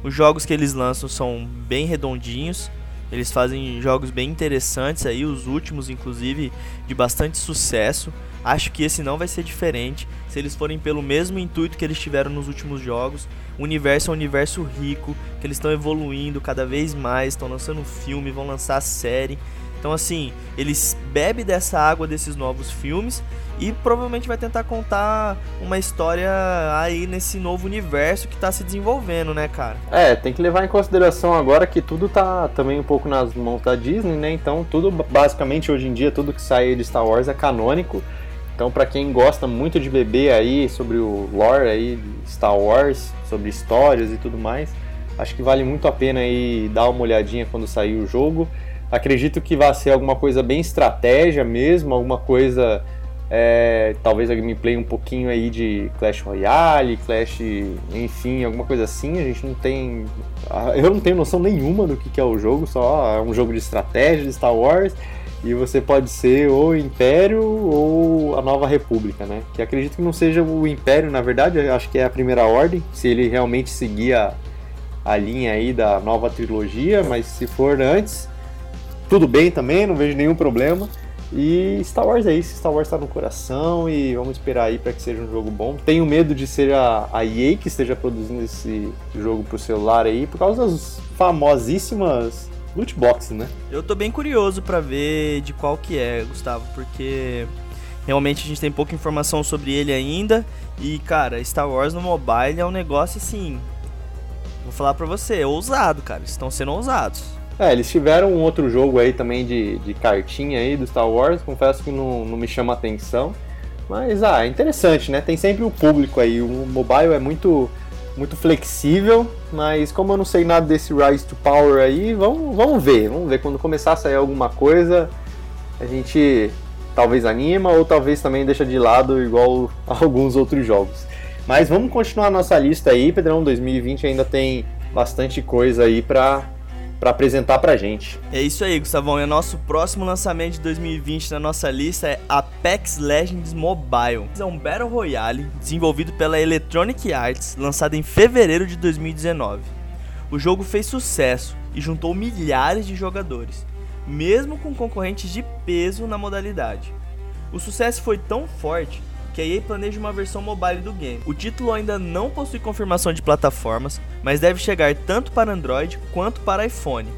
A: os jogos que eles lançam são bem redondinhos. Eles fazem jogos bem interessantes aí, os últimos inclusive de bastante sucesso. Acho que esse não vai ser diferente. Se eles forem pelo mesmo intuito que eles tiveram nos últimos jogos, o universo é um universo rico, que eles estão evoluindo cada vez mais, estão lançando filme, vão lançar série. Então, assim, eles bebem dessa água desses novos filmes e provavelmente vai tentar contar uma história aí nesse novo universo que tá se desenvolvendo, né, cara?
B: É, tem que levar em consideração agora que tudo tá também um pouco nas mãos da Disney, né? Então, tudo basicamente hoje em dia, tudo que sai de Star Wars é canônico. Então, para quem gosta muito de beber aí sobre o lore aí Star Wars, sobre histórias e tudo mais, acho que vale muito a pena aí dar uma olhadinha quando sair o jogo. Acredito que vai ser alguma coisa bem estratégia mesmo, alguma coisa. É, talvez a gameplay um pouquinho aí de Clash Royale, Clash, enfim, alguma coisa assim. A gente não tem. (laughs) Eu não tenho noção nenhuma do que é o jogo, só é um jogo de estratégia de Star Wars. E você pode ser ou o Império ou a Nova República, né? Que acredito que não seja o Império, na verdade, acho que é a Primeira Ordem, se ele realmente seguir a, a linha aí da nova trilogia, mas se for antes, tudo bem também, não vejo nenhum problema. E Star Wars é isso, Star Wars tá no coração e vamos esperar aí para que seja um jogo bom. Tenho medo de ser a, a EA que esteja produzindo esse jogo pro celular aí, por causa das famosíssimas loot boxes, né?
A: Eu tô bem curioso para ver de qual que é, Gustavo, porque realmente a gente tem pouca informação sobre ele ainda. E, cara, Star Wars no mobile é um negócio assim. Vou falar pra você, é ousado, cara. Estão sendo ousados.
B: É, eles tiveram um outro jogo aí também de, de cartinha aí do Star Wars, confesso que não, não me chama atenção. Mas, ah, é interessante, né? Tem sempre o público aí. O mobile é muito, muito flexível, mas como eu não sei nada desse Rise to Power aí, vamos, vamos ver. Vamos ver quando começar a sair alguma coisa, a gente talvez anima ou talvez também deixa de lado igual (laughs) alguns outros jogos. Mas vamos continuar nossa lista aí, Pedrão. 2020 ainda tem bastante coisa aí pra para apresentar pra gente.
A: É isso aí, Gustavão. E o nosso próximo lançamento de 2020 na nossa lista é Apex Legends Mobile. É um Battle Royale desenvolvido pela Electronic Arts, lançado em fevereiro de 2019. O jogo fez sucesso e juntou milhares de jogadores, mesmo com concorrentes de peso na modalidade. O sucesso foi tão forte que a EA planeja uma versão mobile do game. O título ainda não possui confirmação de plataformas, mas deve chegar tanto para Android quanto para iPhone.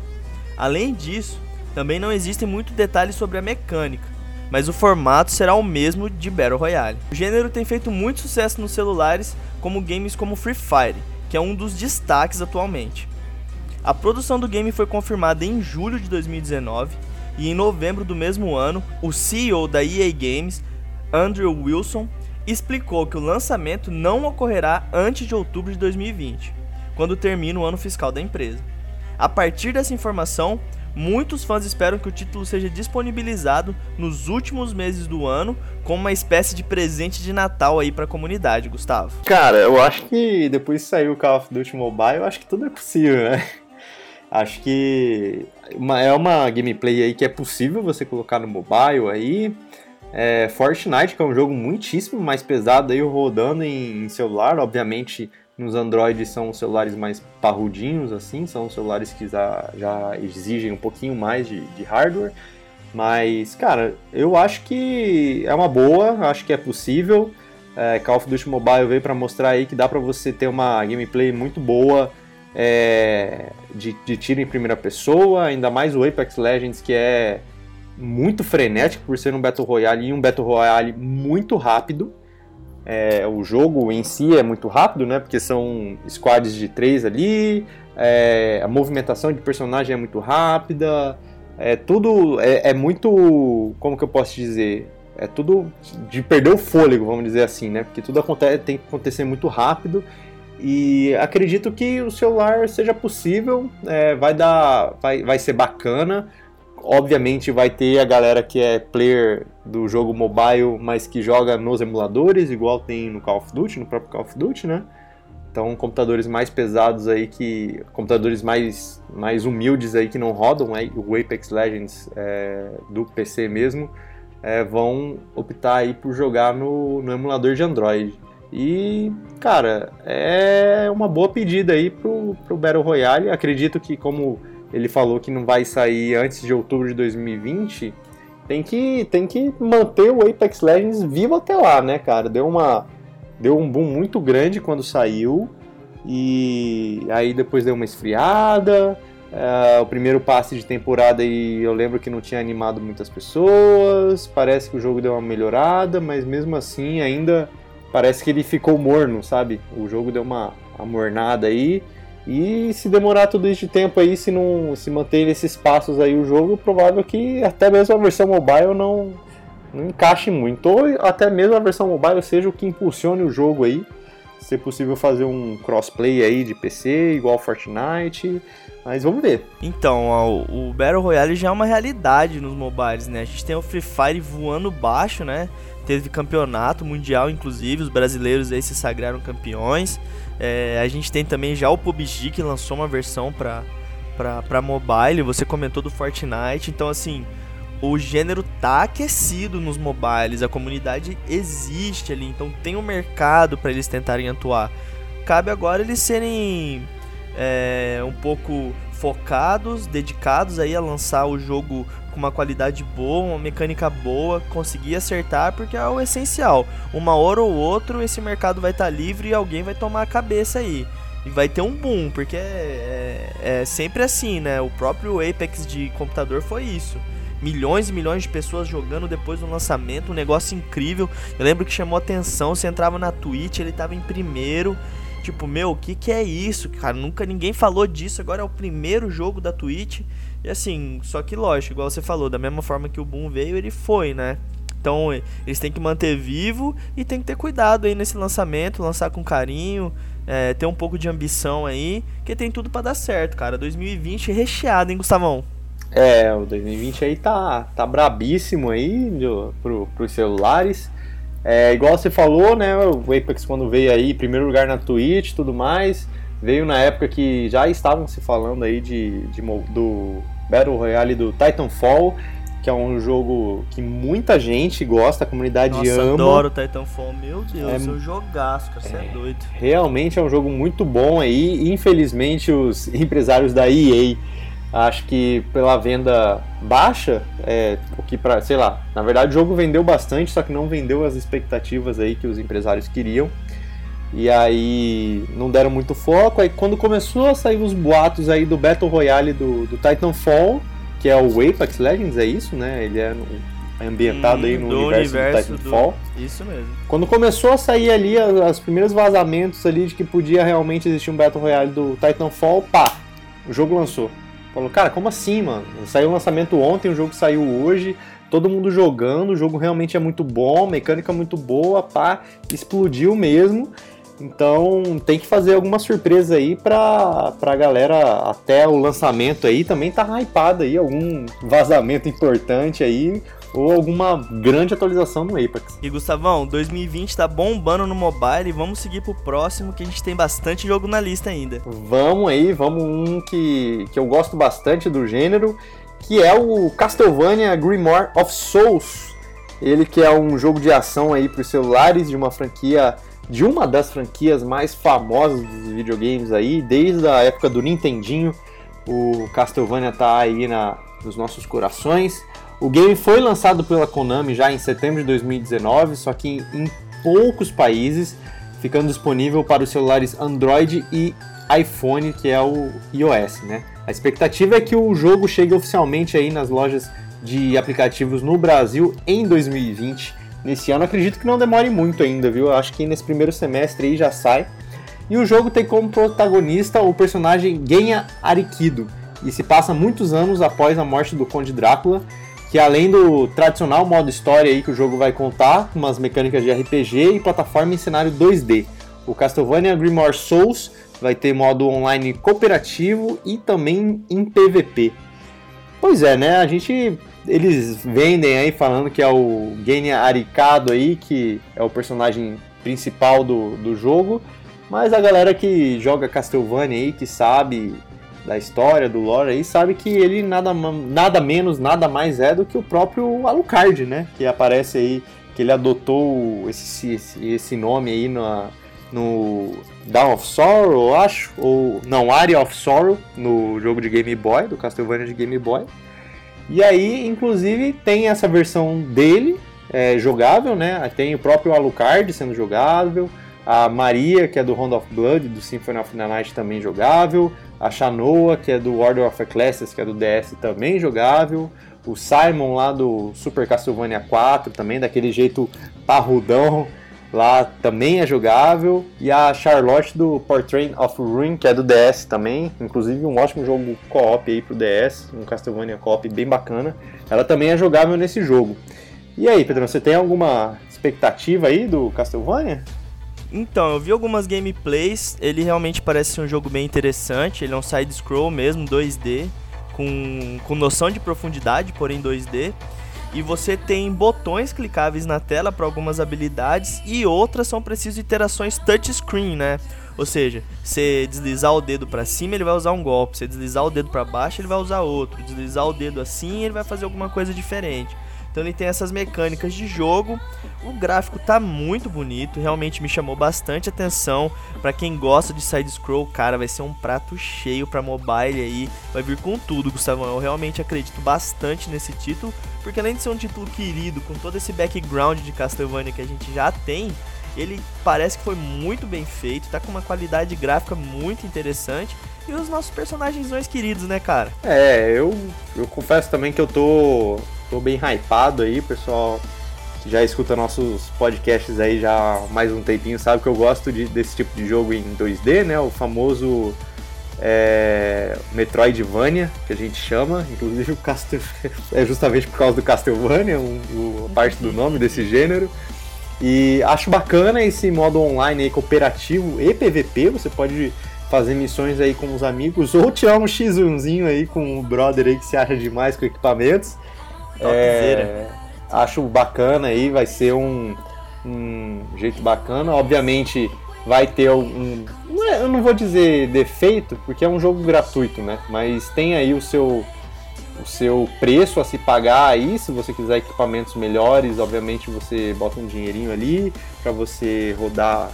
A: Além disso, também não existem muitos detalhes sobre a mecânica, mas o formato será o mesmo de Battle Royale. O gênero tem feito muito sucesso nos celulares, como games como Free Fire, que é um dos destaques atualmente. A produção do game foi confirmada em julho de 2019 e em novembro do mesmo ano, o CEO da EA Games Andrew Wilson, explicou que o lançamento não ocorrerá antes de outubro de 2020, quando termina o ano fiscal da empresa. A partir dessa informação, muitos fãs esperam que o título seja disponibilizado nos últimos meses do ano como uma espécie de presente de Natal aí para a comunidade, Gustavo.
B: Cara, eu acho que depois que sair o Call of Duty Mobile, eu acho que tudo é possível, né? (laughs) Acho que é uma gameplay aí que é possível você colocar no mobile aí. É, Fortnite, que é um jogo muitíssimo mais pesado aí, rodando em, em celular, obviamente nos Androids são celulares mais parrudinhos, assim, são celulares que já, já exigem um pouquinho mais de, de, hardware. Mas, cara, eu acho que é uma boa, acho que é possível. É, Call of Duty Mobile veio para mostrar aí que dá para você ter uma gameplay muito boa é, de, de tiro em primeira pessoa, ainda mais o Apex Legends, que é muito frenético por ser um Battle Royale e um Battle Royale muito rápido. É, o jogo em si é muito rápido, né? Porque são squads de três ali, é, a movimentação de personagem é muito rápida, é tudo é, é, muito, como que eu posso dizer, é tudo de perder o fôlego, vamos dizer assim, né? Porque tudo acontece, tem que acontecer muito rápido e acredito que o celular seja possível, é, vai dar, vai, vai ser bacana obviamente vai ter a galera que é player do jogo mobile, mas que joga nos emuladores, igual tem no Call of Duty, no próprio Call of Duty, né? Então, computadores mais pesados aí que. computadores mais, mais humildes aí que não rodam aí, o Apex Legends é, do PC mesmo, é, vão optar aí por jogar no, no emulador de Android. E, cara, é uma boa pedida aí pro, pro Battle Royale. Acredito que, como ele falou que não vai sair antes de outubro de 2020, tem que, tem que manter o Apex Legends vivo até lá, né, cara? Deu, uma, deu um boom muito grande quando saiu, e aí depois deu uma esfriada. Uh, o primeiro passe de temporada e eu lembro que não tinha animado muitas pessoas. Parece que o jogo deu uma melhorada, mas mesmo assim ainda parece que ele ficou morno, sabe? O jogo deu uma amornada aí. E se demorar tudo isso de tempo aí, se não se manter esses passos aí o jogo, provável que até mesmo a versão mobile não, não encaixe muito. Ou até mesmo a versão mobile seja o que impulsione o jogo aí. Se possível fazer um crossplay aí de PC, igual Fortnite. Mas vamos ver.
A: Então, o Battle Royale já é uma realidade nos mobiles, né? A gente tem o Free Fire voando baixo, né? Teve campeonato mundial, inclusive, os brasileiros aí se sagraram campeões. É, a gente tem também já o PUBG que lançou uma versão para para mobile. Você comentou do Fortnite, então assim, o gênero tá aquecido nos mobiles, a comunidade existe ali, então tem um mercado para eles tentarem atuar. Cabe agora eles serem é, um pouco focados, dedicados aí a lançar o jogo com uma qualidade boa, uma mecânica boa, conseguir acertar, porque é o essencial. Uma hora ou outra esse mercado vai estar tá livre e alguém vai tomar a cabeça aí. E vai ter um boom, porque é, é, é sempre assim, né? O próprio Apex de computador foi isso milhões e milhões de pessoas jogando depois do lançamento, um negócio incrível. Eu lembro que chamou atenção, você entrava na Twitch, ele tava em primeiro. Tipo, meu, o que que é isso, cara? Nunca ninguém falou disso, agora é o primeiro jogo da Twitch. E assim, só que lógico, igual você falou, da mesma forma que o Boom veio, ele foi, né? Então eles têm que manter vivo e tem que ter cuidado aí nesse lançamento, lançar com carinho, é, ter um pouco de ambição aí, que tem tudo para dar certo, cara. 2020 recheado, hein, Gustavão?
B: É, o 2020 aí tá, tá brabíssimo aí do, pro, pros celulares. É, igual você falou, né? O Apex quando veio aí, primeiro lugar na Twitch tudo mais, veio na época que já estavam se falando aí de, de do Battle Royale do Titanfall, que é um jogo que muita gente gosta, a comunidade
A: Nossa,
B: ama.
A: adoro Titanfall, meu Deus, é, eu jogaço, cara, você é, é doido.
B: Realmente é um jogo muito bom aí, infelizmente os (laughs) empresários da EA acho que pela venda baixa, é, o que para, sei lá, na verdade o jogo vendeu bastante, só que não vendeu as expectativas aí que os empresários queriam. E aí não deram muito foco. Aí quando começou a sair os boatos aí do Battle Royale do, do Titanfall, que é o Apex Legends, é isso, né? Ele é ambientado hum, aí no universo, universo, do Titanfall.
A: Do... Isso mesmo.
B: Quando começou a sair ali as, as primeiros vazamentos ali de que podia realmente existir um Battle Royale do Titanfall, pá, o jogo lançou. Falou, cara, como assim, mano? Saiu o lançamento ontem, o jogo saiu hoje, todo mundo jogando, o jogo realmente é muito bom, mecânica muito boa, pá, explodiu mesmo. Então tem que fazer alguma surpresa aí pra, pra galera até o lançamento aí também tá hypada aí, algum vazamento importante aí ou alguma grande atualização no Apex.
A: E Gustavão, 2020 tá bombando no mobile e vamos seguir pro próximo que a gente tem bastante jogo na lista ainda.
B: Vamos aí, vamos um que, que eu gosto bastante do gênero, que é o Castlevania Grimoire of Souls. Ele que é um jogo de ação aí para os celulares de uma franquia de uma das franquias mais famosas dos videogames aí, desde a época do Nintendinho. O Castlevania tá aí na, nos nossos corações. O game foi lançado pela Konami já em setembro de 2019, só que em poucos países, ficando disponível para os celulares Android e iPhone, que é o iOS, né? A expectativa é que o jogo chegue oficialmente aí nas lojas de aplicativos no Brasil em 2020 nesse ano. Acredito que não demore muito ainda, viu? Acho que nesse primeiro semestre aí já sai. E o jogo tem como protagonista o personagem Genya Arikido, e se passa muitos anos após a morte do Conde Drácula, que além do tradicional modo história aí que o jogo vai contar, umas mecânicas de RPG e plataforma em cenário 2D. O Castlevania Grimoire Souls vai ter modo online cooperativo e também em PVP. Pois é, né? A gente eles vendem aí falando que é o Genya Arikado aí, que é o personagem principal do, do jogo, mas a galera que joga Castlevania aí, que sabe da história, do lore aí, sabe que ele nada, nada menos, nada mais é do que o próprio Alucard, né? Que aparece aí, que ele adotou esse, esse, esse nome aí na, no Dawn of Sorrow, eu acho, ou não, Area of Sorrow, no jogo de Game Boy, do Castlevania de Game Boy. E aí, inclusive, tem essa versão dele é, jogável, né? Tem o próprio Alucard sendo jogável, a Maria, que é do Round of Blood, do Symphony of the Night, também jogável, a Shanoa, que é do Order of Ecclesias, que é do DS, também jogável, o Simon lá do Super Castlevania 4, também daquele jeito parrudão, lá também é jogável. E a Charlotte do Portrait of Ruin, que é do DS também, inclusive um ótimo jogo co-op aí pro DS, um Castlevania co-op bem bacana. Ela também é jogável nesse jogo. E aí, Pedro, você tem alguma expectativa aí do Castlevania?
A: Então, eu vi algumas gameplays, ele realmente parece um jogo bem interessante, ele é um side-scroll mesmo, 2D, com, com noção de profundidade, porém 2D e você tem botões clicáveis na tela para algumas habilidades e outras são precisas interações touchscreen, né? Ou seja, você deslizar o dedo para cima, ele vai usar um golpe, você deslizar o dedo para baixo, ele vai usar outro, deslizar o dedo assim, ele vai fazer alguma coisa diferente. Então ele tem essas mecânicas de jogo. O gráfico tá muito bonito, realmente me chamou bastante atenção. Para quem gosta de side scroll, cara, vai ser um prato cheio para mobile aí, vai vir com tudo, Gustavão. Eu realmente acredito bastante nesse título, porque além de ser um título querido, com todo esse background de Castlevania que a gente já tem, ele parece que foi muito bem feito, tá com uma qualidade gráfica muito interessante. E os nossos personagens mais queridos, né, cara?
B: É, eu, eu confesso também que eu tô, tô bem hypado aí, pessoal que já escuta nossos podcasts aí já mais um tempinho sabe que eu gosto de, desse tipo de jogo em 2D, né? O famoso é, Metroidvania, que a gente chama. Inclusive o Castel... (laughs) é justamente por causa do Castlevania, um, um, parte do nome desse gênero. E acho bacana esse modo online aí, cooperativo e PVP. Você pode fazer missões aí com os amigos ou tirar um X1zinho aí com o brother aí que se acha demais com equipamentos. É, acho bacana aí, vai ser um, um jeito bacana. Obviamente vai ter um. É, eu não vou dizer defeito, porque é um jogo gratuito, né? Mas tem aí o seu o seu preço a se pagar aí, se você quiser equipamentos melhores, obviamente você bota um dinheirinho ali para você rodar.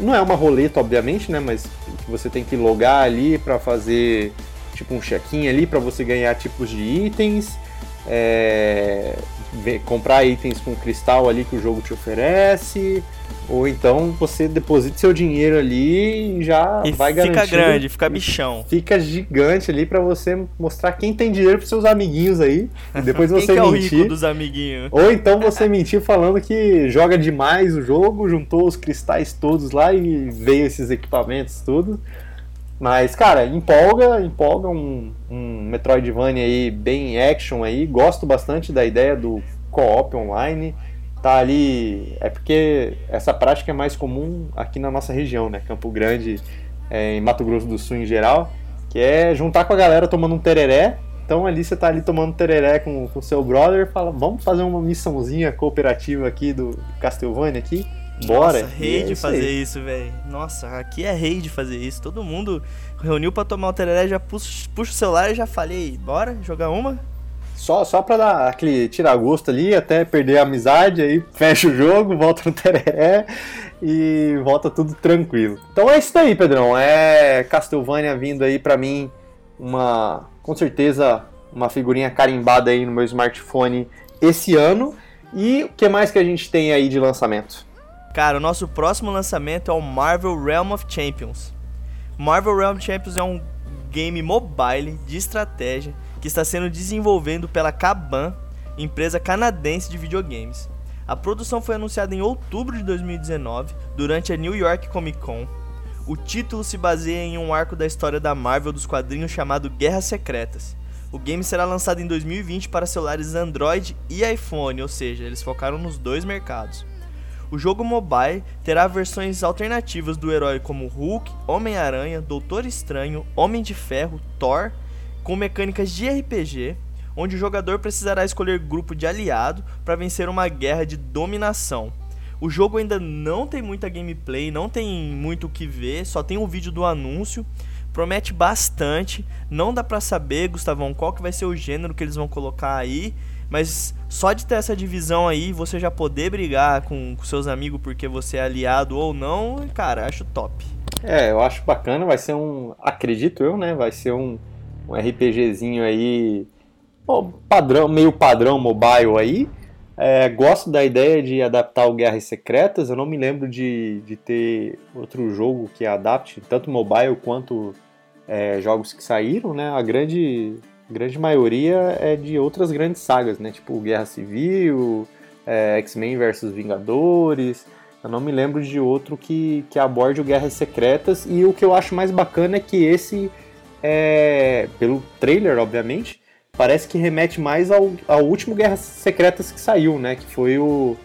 B: Não é uma roleta, obviamente, né? Mas você tem que logar ali para fazer tipo um check-in ali para você ganhar tipos de itens. É, comprar itens com cristal ali que o jogo te oferece. Ou então você deposita seu dinheiro ali e já
A: e
B: vai
A: garantir. Fica grande, fica bichão.
B: Fica gigante ali para você mostrar quem tem dinheiro pros seus amiguinhos aí. Depois (laughs) você
A: quem
B: mentir.
A: Que é o rico dos amiguinhos.
B: Ou então você mentir falando que joga demais o jogo, juntou os cristais todos lá e veio esses equipamentos tudo. Mas, cara, empolga, empolga um, um Metroidvania aí bem action aí. Gosto bastante da ideia do co-op online tá ali. É porque essa prática é mais comum aqui na nossa região, né? Campo Grande, é, em Mato Grosso do Sul em geral, que é juntar com a galera tomando um tereré. Então ali você tá ali tomando tereré com o seu brother, fala, vamos fazer uma missãozinha cooperativa aqui do Castlevania aqui. Bora.
A: Nossa, rei é de fazer isso, velho. Nossa, aqui é rei de fazer isso. Todo mundo reuniu para tomar o tereré, já puxa, puxa o celular e já falei, bora jogar uma?
B: Só, só pra dar aquele tirar gosto ali, até perder a amizade, aí fecha o jogo, volta no (laughs) tereré e volta tudo tranquilo. Então é isso aí, Pedrão. É Castlevania vindo aí pra mim uma, com certeza, uma figurinha carimbada aí no meu smartphone esse ano. E o que mais que a gente tem aí de lançamento?
A: Cara, o nosso próximo lançamento é o Marvel Realm of Champions. Marvel Realm of Champions é um game mobile de estratégia que está sendo desenvolvido pela Kaban, empresa canadense de videogames. A produção foi anunciada em outubro de 2019, durante a New York Comic Con. O título se baseia em um arco da história da Marvel dos quadrinhos chamado Guerras Secretas. O game será lançado em 2020 para celulares Android e iPhone, ou seja, eles focaram nos dois mercados. O jogo mobile terá versões alternativas do herói como Hulk, Homem-Aranha, Doutor Estranho, Homem de Ferro, Thor com mecânicas de RPG, onde o jogador precisará escolher grupo de aliado para vencer uma guerra de dominação. O jogo ainda não tem muita gameplay, não tem muito o que ver, só tem um vídeo do anúncio. Promete bastante, não dá pra saber, Gustavão, qual que vai ser o gênero que eles vão colocar aí, mas só de ter essa divisão aí, você já poder brigar com, com seus amigos porque você é aliado ou não, cara, acho top.
B: É, eu acho bacana, vai ser um, acredito eu, né, vai ser um um RPGzinho aí, padrão, meio padrão mobile aí. É, gosto da ideia de adaptar o Guerras Secretas. Eu não me lembro de, de ter outro jogo que adapte tanto mobile quanto é, jogos que saíram, né? A grande, grande maioria é de outras grandes sagas, né? Tipo Guerra Civil, é, X-Men vs Vingadores. Eu não me lembro de outro que, que aborde o Guerras Secretas. E o que eu acho mais bacana é que esse é, pelo trailer, obviamente, parece que remete mais ao, ao último Guerras Secretas que saiu, né? Que foi o,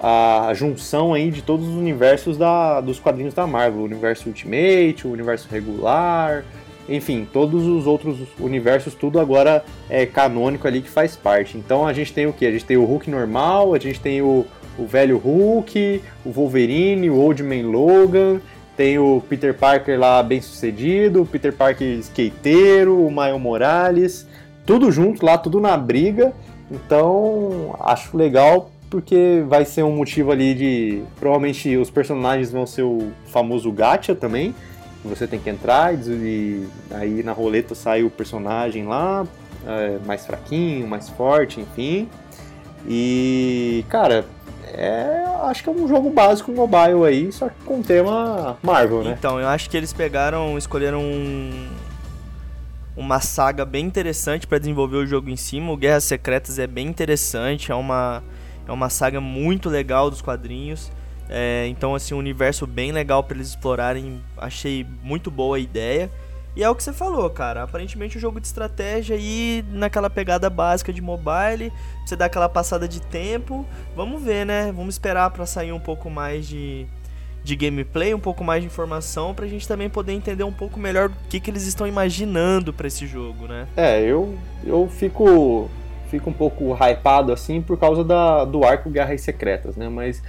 B: a junção aí de todos os universos da, dos quadrinhos da Marvel. O universo Ultimate, o universo regular, enfim, todos os outros universos, tudo agora é canônico ali que faz parte. Então a gente tem o que? A gente tem o Hulk normal, a gente tem o, o velho Hulk, o Wolverine, o Old Man Logan, tem o Peter Parker lá bem sucedido, o Peter Parker skateiro, o Miles Morales, tudo junto lá, tudo na briga. Então, acho legal porque vai ser um motivo ali de. Provavelmente os personagens vão ser o famoso gacha também. Você tem que entrar e aí na roleta sai o personagem lá, é, mais fraquinho, mais forte, enfim. E, cara, é, acho que é um jogo básico mobile aí, só que com tema Marvel, né?
A: Então, eu acho que eles pegaram, escolheram um, uma saga bem interessante para desenvolver o jogo em cima. O Guerras Secretas é bem interessante, é uma, é uma saga muito legal dos quadrinhos. É, então, assim, um universo bem legal para eles explorarem. Achei muito boa a ideia. E é o que você falou, cara. Aparentemente o um jogo de estratégia aí naquela pegada básica de mobile, você dá aquela passada de tempo. Vamos ver, né? Vamos esperar para sair um pouco mais de, de gameplay, um pouco mais de informação, pra gente também poder entender um pouco melhor o que, que eles estão imaginando para esse jogo, né?
B: É, eu, eu fico, fico um pouco hypado assim por causa da, do arco Guerras Secretas, né? Mas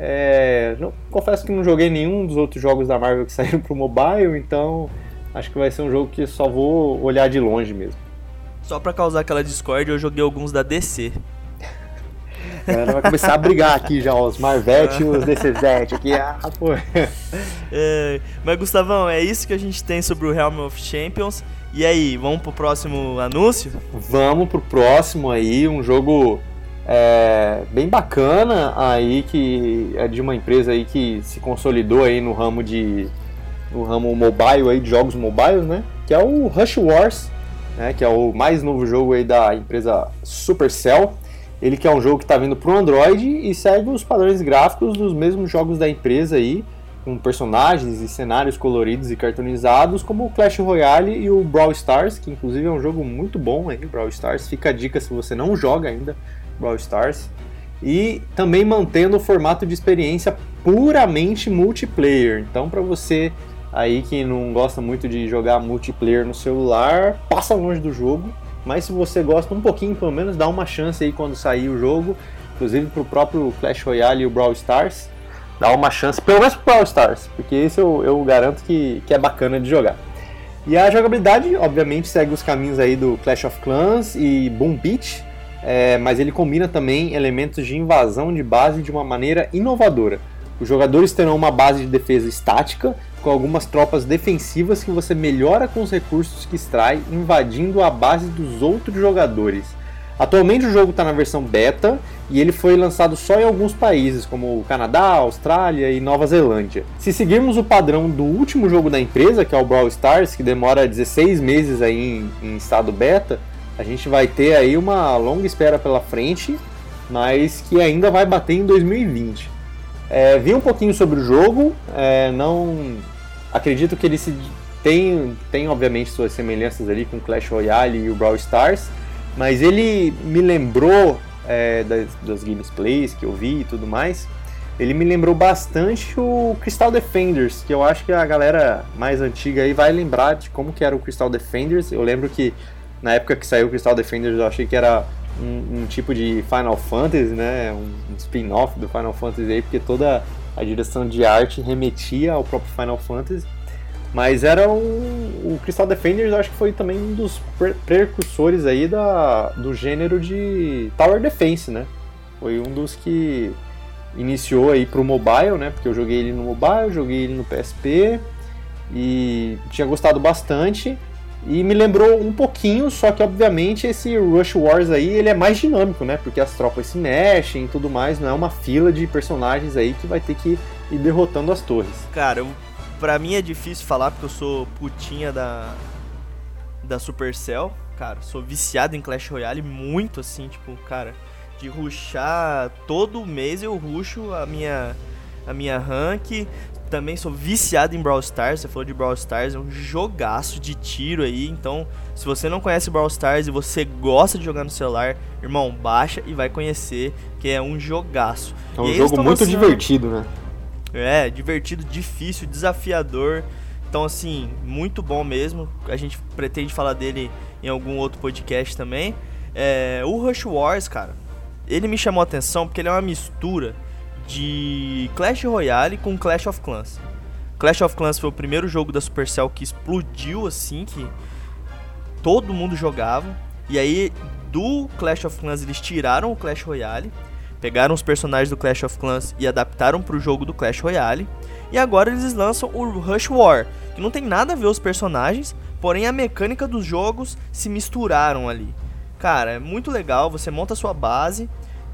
B: é, não, confesso que não joguei nenhum dos outros jogos da Marvel que (laughs) saíram pro mobile, então acho que vai ser um jogo que só vou olhar de longe mesmo.
A: Só pra causar aquela discórdia, eu joguei alguns da DC.
B: A galera vai começar a brigar aqui já, os Marvete e os DCZ aqui. Ah, pô.
A: É, mas, Gustavão, é isso que a gente tem sobre o Realm of Champions. E aí, vamos pro próximo anúncio?
B: Vamos pro próximo aí, um jogo é, bem bacana aí que é de uma empresa aí que se consolidou aí no ramo de no ramo mobile aí de jogos mobiles, né? Que é o Rush Wars, né? Que é o mais novo jogo aí da empresa Supercell. Ele que é um jogo que está vindo para o Android e segue os padrões gráficos dos mesmos jogos da empresa aí, com personagens e cenários coloridos e cartoonizados, como o Clash Royale e o Brawl Stars, que inclusive é um jogo muito bom aí, Brawl Stars. Fica a dica se você não joga ainda Brawl Stars. E também mantendo o formato de experiência puramente multiplayer. Então, para você aí que não gosta muito de jogar multiplayer no celular, passa longe do jogo. Mas se você gosta um pouquinho, pelo menos, dá uma chance aí quando sair o jogo. Inclusive pro próprio Clash Royale e o Brawl Stars. Dá uma chance, pelo menos pro Brawl Stars, porque esse eu, eu garanto que, que é bacana de jogar. E a jogabilidade, obviamente, segue os caminhos aí do Clash of Clans e Boom Beach, é, mas ele combina também elementos de invasão de base de uma maneira inovadora. Os jogadores terão uma base de defesa estática, com algumas tropas defensivas que você melhora com os recursos que extrai, invadindo a base dos outros jogadores. Atualmente o jogo está na versão beta e ele foi lançado só em alguns países, como o Canadá, Austrália e Nova Zelândia. Se seguirmos o padrão do último jogo da empresa, que é o Brawl Stars, que demora 16 meses aí em, em estado beta, a gente vai ter aí uma longa espera pela frente, mas que ainda vai bater em 2020. É, vi um pouquinho sobre o jogo, é, não acredito que ele se tem, tem obviamente suas semelhanças ali com Clash Royale e o Brawl Stars, mas ele me lembrou é, das, das gameplays que eu vi e tudo mais. Ele me lembrou bastante o Crystal Defenders, que eu acho que a galera mais antiga aí vai lembrar de como que era o Crystal Defenders. Eu lembro que na época que saiu o Crystal Defenders eu achei que era um, um tipo de Final Fantasy, né? Um, spin-off do Final Fantasy aí, porque toda a direção de arte remetia ao próprio Final Fantasy. Mas era um, o Crystal Defenders acho que foi também um dos precursores aí da, do gênero de Tower Defense, né? Foi um dos que iniciou aí pro mobile, né? Porque eu joguei ele no mobile, joguei ele no PSP e tinha gostado bastante. E me lembrou um pouquinho, só que obviamente esse Rush Wars aí ele é mais dinâmico, né? Porque as tropas se mexem e tudo mais, não é uma fila de personagens aí que vai ter que ir derrotando as torres.
A: Cara, eu, pra mim é difícil falar porque eu sou putinha da da Supercell, cara, sou viciado em Clash Royale muito assim, tipo, cara, de ruxar todo mês eu ruxo a minha a minha rank, também sou viciado em Brawl Stars. Você falou de Brawl Stars, é um jogaço de tiro aí. Então, se você não conhece Brawl Stars e você gosta de jogar no celular, irmão, baixa e vai conhecer, que é um jogaço.
B: É um jogo muito lançando... divertido, né?
A: É, divertido, difícil, desafiador. Então, assim, muito bom mesmo. A gente pretende falar dele em algum outro podcast também. É, o Rush Wars, cara, ele me chamou a atenção porque ele é uma mistura de Clash Royale com Clash of Clans. Clash of Clans foi o primeiro jogo da Supercell que explodiu assim, que todo mundo jogava. E aí, Do Clash of Clans eles tiraram o Clash Royale, pegaram os personagens do Clash of Clans e adaptaram para o jogo do Clash Royale. E agora eles lançam o Rush War, que não tem nada a ver os personagens, porém a mecânica dos jogos se misturaram ali. Cara, é muito legal, você monta a sua base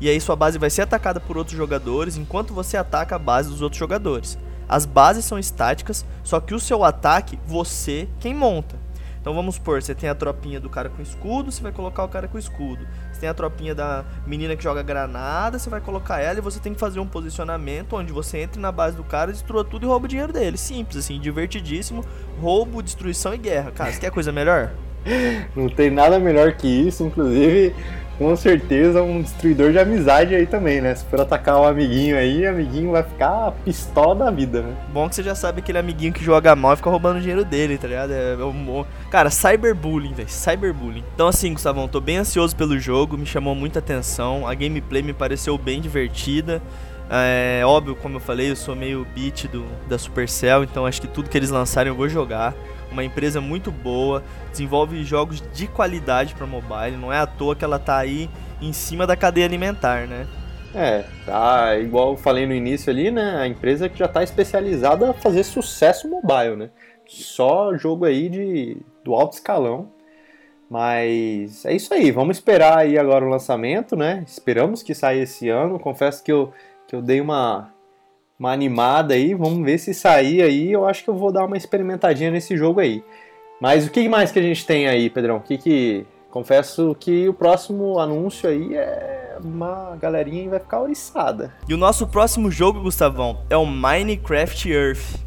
A: e aí sua base vai ser atacada por outros jogadores enquanto você ataca a base dos outros jogadores. As bases são estáticas, só que o seu ataque, você quem monta. Então vamos supor, você tem a tropinha do cara com escudo, você vai colocar o cara com escudo. Você tem a tropinha da menina que joga granada, você vai colocar ela e você tem que fazer um posicionamento onde você entra na base do cara, destrua tudo e rouba o dinheiro dele. Simples, assim, divertidíssimo. Roubo, destruição e guerra. Cara, você quer coisa melhor? (laughs)
B: Não tem nada melhor que isso, inclusive com certeza um destruidor de amizade aí também, né? Se for atacar um amiguinho aí, o amiguinho vai ficar pistola da vida, né?
A: Bom que você já sabe aquele amiguinho que joga mal e fica roubando o dinheiro dele, tá ligado? É, é Cara, cyberbullying, velho. Cyberbullying. Então assim, Gustavão, tô bem ansioso pelo jogo, me chamou muita atenção. A gameplay me pareceu bem divertida. É óbvio, como eu falei, eu sou meio beat do, da Supercell, então acho que tudo que eles lançarem eu vou jogar uma empresa muito boa, desenvolve jogos de qualidade para mobile, não é à toa que ela tá aí em cima da cadeia alimentar, né?
B: É, tá igual eu falei no início ali, né? A empresa que já tá especializada a fazer sucesso mobile, né? Só jogo aí de do alto escalão. Mas é isso aí, vamos esperar aí agora o lançamento, né? Esperamos que saia esse ano. Confesso que eu, que eu dei uma uma animada aí. Vamos ver se sair aí. Eu acho que eu vou dar uma experimentadinha nesse jogo aí. Mas o que mais que a gente tem aí, Pedrão? O que que. Confesso que o próximo anúncio aí é uma galerinha vai ficar oriçada.
A: E o nosso próximo jogo, Gustavão, é o Minecraft Earth.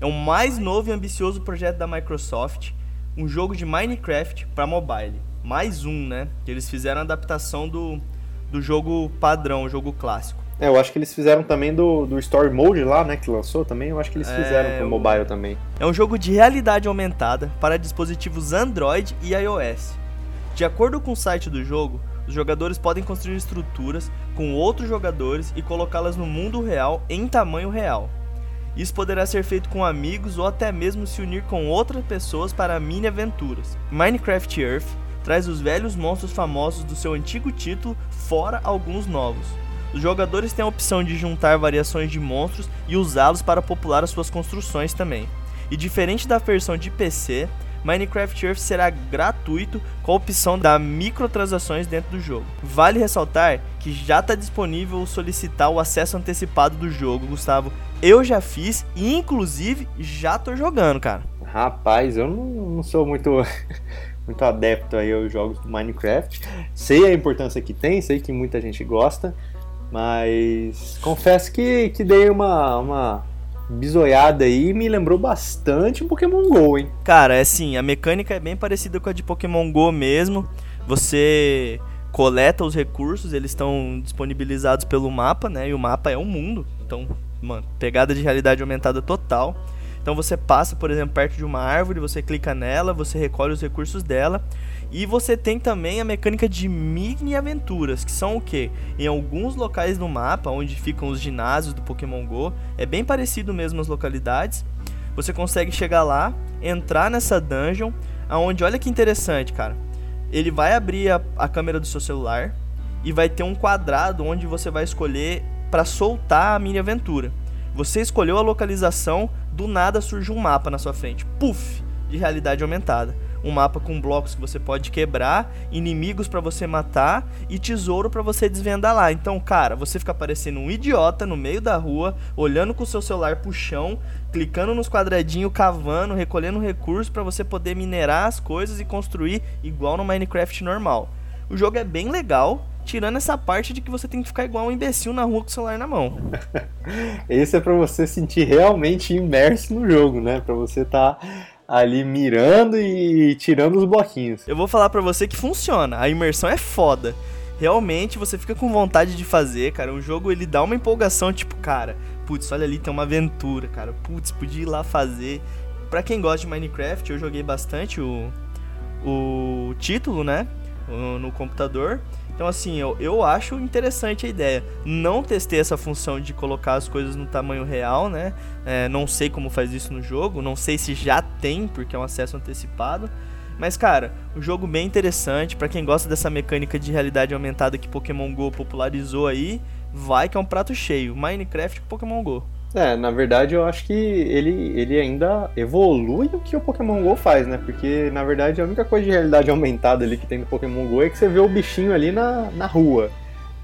A: É o mais novo e ambicioso projeto da Microsoft, um jogo de Minecraft para mobile. Mais um, né? Que eles fizeram a adaptação do, do jogo padrão, o jogo clássico.
B: É, eu acho que eles fizeram também do, do Story Mode lá, né, que lançou também. Eu acho que eles é, fizeram pro mobile também.
A: É um jogo de realidade aumentada para dispositivos Android e iOS. De acordo com o site do jogo, os jogadores podem construir estruturas com outros jogadores e colocá-las no mundo real em tamanho real. Isso poderá ser feito com amigos ou até mesmo se unir com outras pessoas para mini aventuras. Minecraft Earth traz os velhos monstros famosos do seu antigo título, fora alguns novos. Os jogadores têm a opção de juntar variações de monstros e usá-los para popular as suas construções também. E diferente da versão de PC, Minecraft Earth será gratuito com a opção da microtransações dentro do jogo. Vale ressaltar que já está disponível solicitar o acesso antecipado do jogo, Gustavo. Eu já fiz e inclusive já tô jogando, cara.
B: Rapaz, eu não, não sou muito (laughs) muito adepto aí aos jogos do Minecraft. Sei a importância que tem, sei que muita gente gosta, mas confesso que, que dei uma, uma bisoiada aí e me lembrou bastante o Pokémon GO, hein?
A: Cara, é assim, a mecânica é bem parecida com a de Pokémon GO mesmo. Você coleta os recursos, eles estão disponibilizados pelo mapa, né? E o mapa é o mundo. Então, mano, pegada de realidade aumentada total. Então você passa, por exemplo, perto de uma árvore, você clica nela, você recolhe os recursos dela e você tem também a mecânica de mini aventuras, que são o que? Em alguns locais no mapa, onde ficam os ginásios do Pokémon GO, é bem parecido mesmo as localidades. Você consegue chegar lá, entrar nessa dungeon, aonde olha que interessante, cara. Ele vai abrir a, a câmera do seu celular e vai ter um quadrado onde você vai escolher para soltar a mini aventura. Você escolheu a localização, do nada surge um mapa na sua frente. Puf! De realidade aumentada um mapa com blocos que você pode quebrar, inimigos para você matar e tesouro para você desvendar lá. Então, cara, você fica parecendo um idiota no meio da rua, olhando com o seu celular pro chão, clicando nos quadradinhos, cavando, recolhendo recursos para você poder minerar as coisas e construir igual no Minecraft normal. O jogo é bem legal, tirando essa parte de que você tem que ficar igual um imbecil na rua com o celular na mão. (laughs)
B: Esse é para você sentir realmente imerso no jogo, né? Para você estar tá ali mirando e tirando os bloquinhos.
A: Eu vou falar para você que funciona. A imersão é foda. Realmente você fica com vontade de fazer, cara. O jogo ele dá uma empolgação, tipo, cara, putz, olha ali tem uma aventura, cara. Putz, podia ir lá fazer. Para quem gosta de Minecraft, eu joguei bastante o o título, né, no computador. Então, assim, eu, eu acho interessante a ideia. Não testei essa função de colocar as coisas no tamanho real, né? É, não sei como faz isso no jogo, não sei se já tem, porque é um acesso antecipado. Mas, cara, um jogo bem interessante. para quem gosta dessa mecânica de realidade aumentada que Pokémon GO popularizou aí, vai que é um prato cheio. Minecraft com Pokémon GO.
B: É, na verdade eu acho que ele, ele ainda evolui o que o Pokémon GO faz, né? Porque na verdade a única coisa de realidade (laughs) aumentada ali que tem no Pokémon GO é que você vê o bichinho ali na, na rua.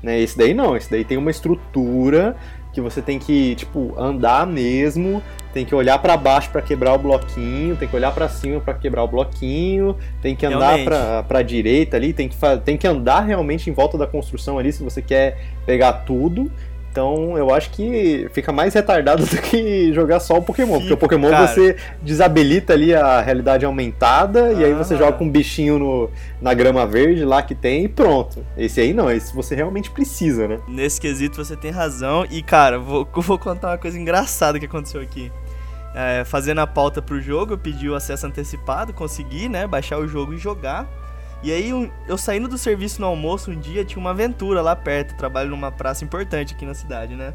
B: Né? Esse daí não, esse daí tem uma estrutura que você tem que, tipo, andar mesmo, tem que olhar para baixo para quebrar o bloquinho, tem que olhar para cima para quebrar o bloquinho, tem que andar para direita ali, tem que, tem que andar realmente em volta da construção ali se você quer pegar tudo. Então eu acho que fica mais retardado (laughs) do que jogar só o Pokémon. porque o Pokémon cara. você desabilita ali a realidade aumentada ah. e aí você joga com um bichinho no, na grama verde lá que tem e pronto. Esse aí não, esse você realmente precisa, né?
A: Nesse quesito você tem razão. E cara, vou, (laughs) vou contar uma coisa engraçada que aconteceu aqui. É, fazendo a pauta pro jogo, eu pedi o acesso antecipado, consegui, né? Baixar o jogo e jogar. E aí eu saindo do serviço no almoço um dia, tinha uma aventura lá perto, trabalho numa praça importante aqui na cidade, né?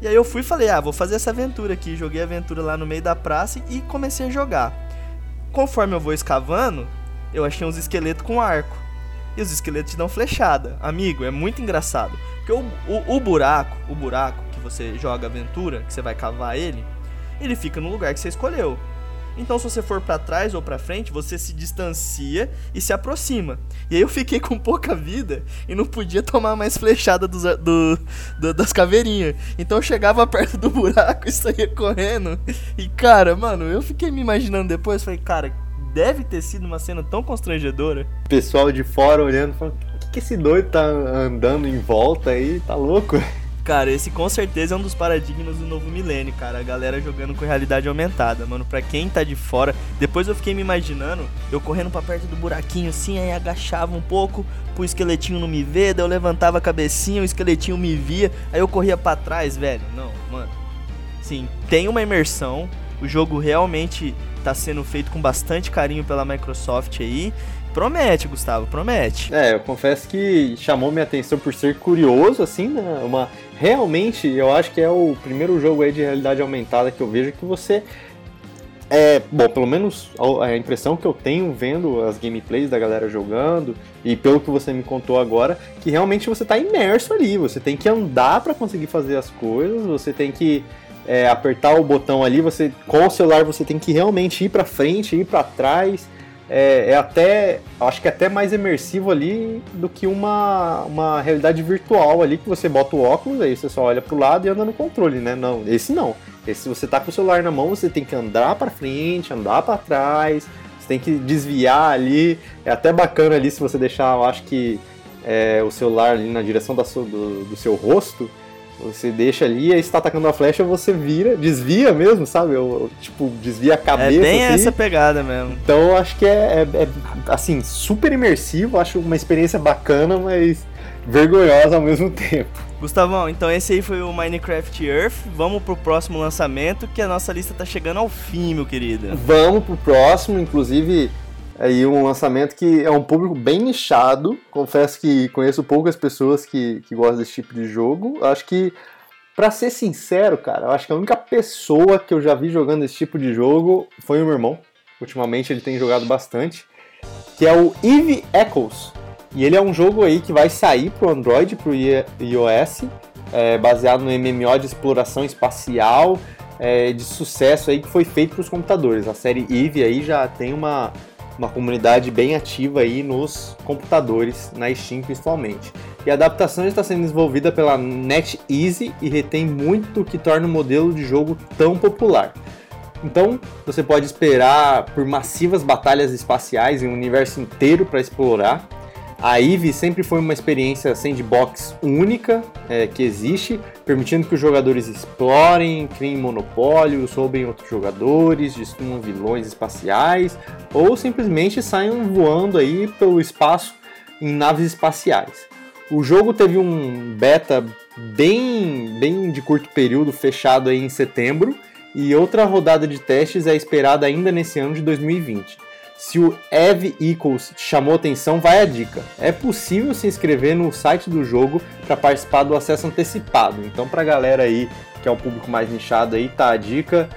A: E aí eu fui e falei, ah, vou fazer essa aventura aqui. Joguei a aventura lá no meio da praça e comecei a jogar. Conforme eu vou escavando, eu achei uns esqueletos com arco. E os esqueletos te dão flechada. Amigo, é muito engraçado. Porque o, o, o buraco, o buraco que você joga aventura, que você vai cavar ele, ele fica no lugar que você escolheu. Então, se você for para trás ou para frente, você se distancia e se aproxima. E aí eu fiquei com pouca vida e não podia tomar mais flechada do, do, do, das caveirinhas. Então eu chegava (laughs) perto do buraco e saía correndo. E cara, mano, eu fiquei me imaginando depois, falei, cara, deve ter sido uma cena tão constrangedora.
B: Pessoal de fora olhando, falando, o que, que esse doido tá andando em volta aí? Tá louco? (laughs)
A: Cara, esse com certeza é um dos paradigmas do novo milênio, cara. A galera jogando com realidade aumentada, mano. Pra quem tá de fora, depois eu fiquei me imaginando, eu correndo pra perto do buraquinho assim, aí agachava um pouco pro esqueletinho não me ver, daí eu levantava a cabecinha, o esqueletinho me via, aí eu corria para trás, velho. Não, mano. Sim, tem uma imersão. O jogo realmente tá sendo feito com bastante carinho pela Microsoft aí. Promete, Gustavo, promete.
B: É, eu confesso que chamou minha atenção por ser curioso, assim, né? Uma. Realmente, eu acho que é o primeiro jogo aí de realidade aumentada que eu vejo que você. É, bom, pelo menos a impressão que eu tenho vendo as gameplays da galera jogando e pelo que você me contou agora, que realmente você está imerso ali, você tem que andar para conseguir fazer as coisas, você tem que é, apertar o botão ali, você com o celular você tem que realmente ir para frente, ir para trás é, é, até, acho que é até mais imersivo ali do que uma, uma realidade virtual ali que você bota o óculos, aí você só olha pro lado e anda no controle, né? Não, esse não. Esse você tá com o celular na mão, você tem que andar para frente, andar para trás, você tem que desviar ali. É até bacana ali se você deixar, eu acho que é, o celular ali na direção da do, do seu rosto, você deixa ali, aí está atacando a flecha, você vira, desvia mesmo, sabe? Eu, tipo, desvia a cabeça. É
A: bem
B: assim.
A: essa pegada mesmo.
B: Então eu acho que é, é, é, assim, super imersivo, acho uma experiência bacana, mas vergonhosa ao mesmo (laughs) tempo.
A: Gustavão, então esse aí foi o Minecraft Earth. Vamos pro próximo lançamento, que a nossa lista tá chegando ao fim, meu querido.
B: Vamos pro próximo, inclusive aí um lançamento que é um público bem nichado. Confesso que conheço poucas pessoas que, que gostam desse tipo de jogo. Acho que, para ser sincero, cara, acho que a única pessoa que eu já vi jogando esse tipo de jogo foi o meu irmão. Ultimamente ele tem jogado bastante. Que é o Eve Echoes. E ele é um jogo aí que vai sair pro Android, pro iOS, é, baseado no MMO de exploração espacial, é, de sucesso aí que foi feito para os computadores. A série Eve aí já tem uma, uma comunidade bem ativa aí nos computadores, na Steam principalmente. E a adaptação está sendo desenvolvida pela NetEase e retém muito que torna o modelo de jogo tão popular. Então, você pode esperar por massivas batalhas espaciais em um universo inteiro para explorar, a Eve sempre foi uma experiência sandbox única é, que existe, permitindo que os jogadores explorem, criem monopólios, roubem outros jogadores, destruam vilões espaciais ou simplesmente saiam voando aí pelo espaço em naves espaciais. O jogo teve um beta bem, bem de curto período, fechado aí em setembro, e outra rodada de testes é esperada ainda nesse ano de 2020. Se o Eve Equals chamou atenção, vai a dica. É possível se inscrever no site do jogo para participar do acesso antecipado. Então, para a galera aí que é um público mais nichado aí, tá a dica.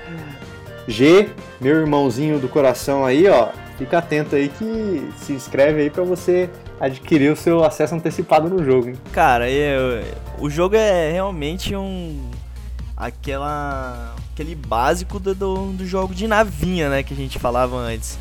B: G, meu irmãozinho do coração aí, ó, fica atento aí que se inscreve aí para você adquirir o seu acesso antecipado no jogo. Hein?
A: Cara, eu, o jogo é realmente um aquela aquele básico do, do, do jogo de navinha, né, que a gente falava antes.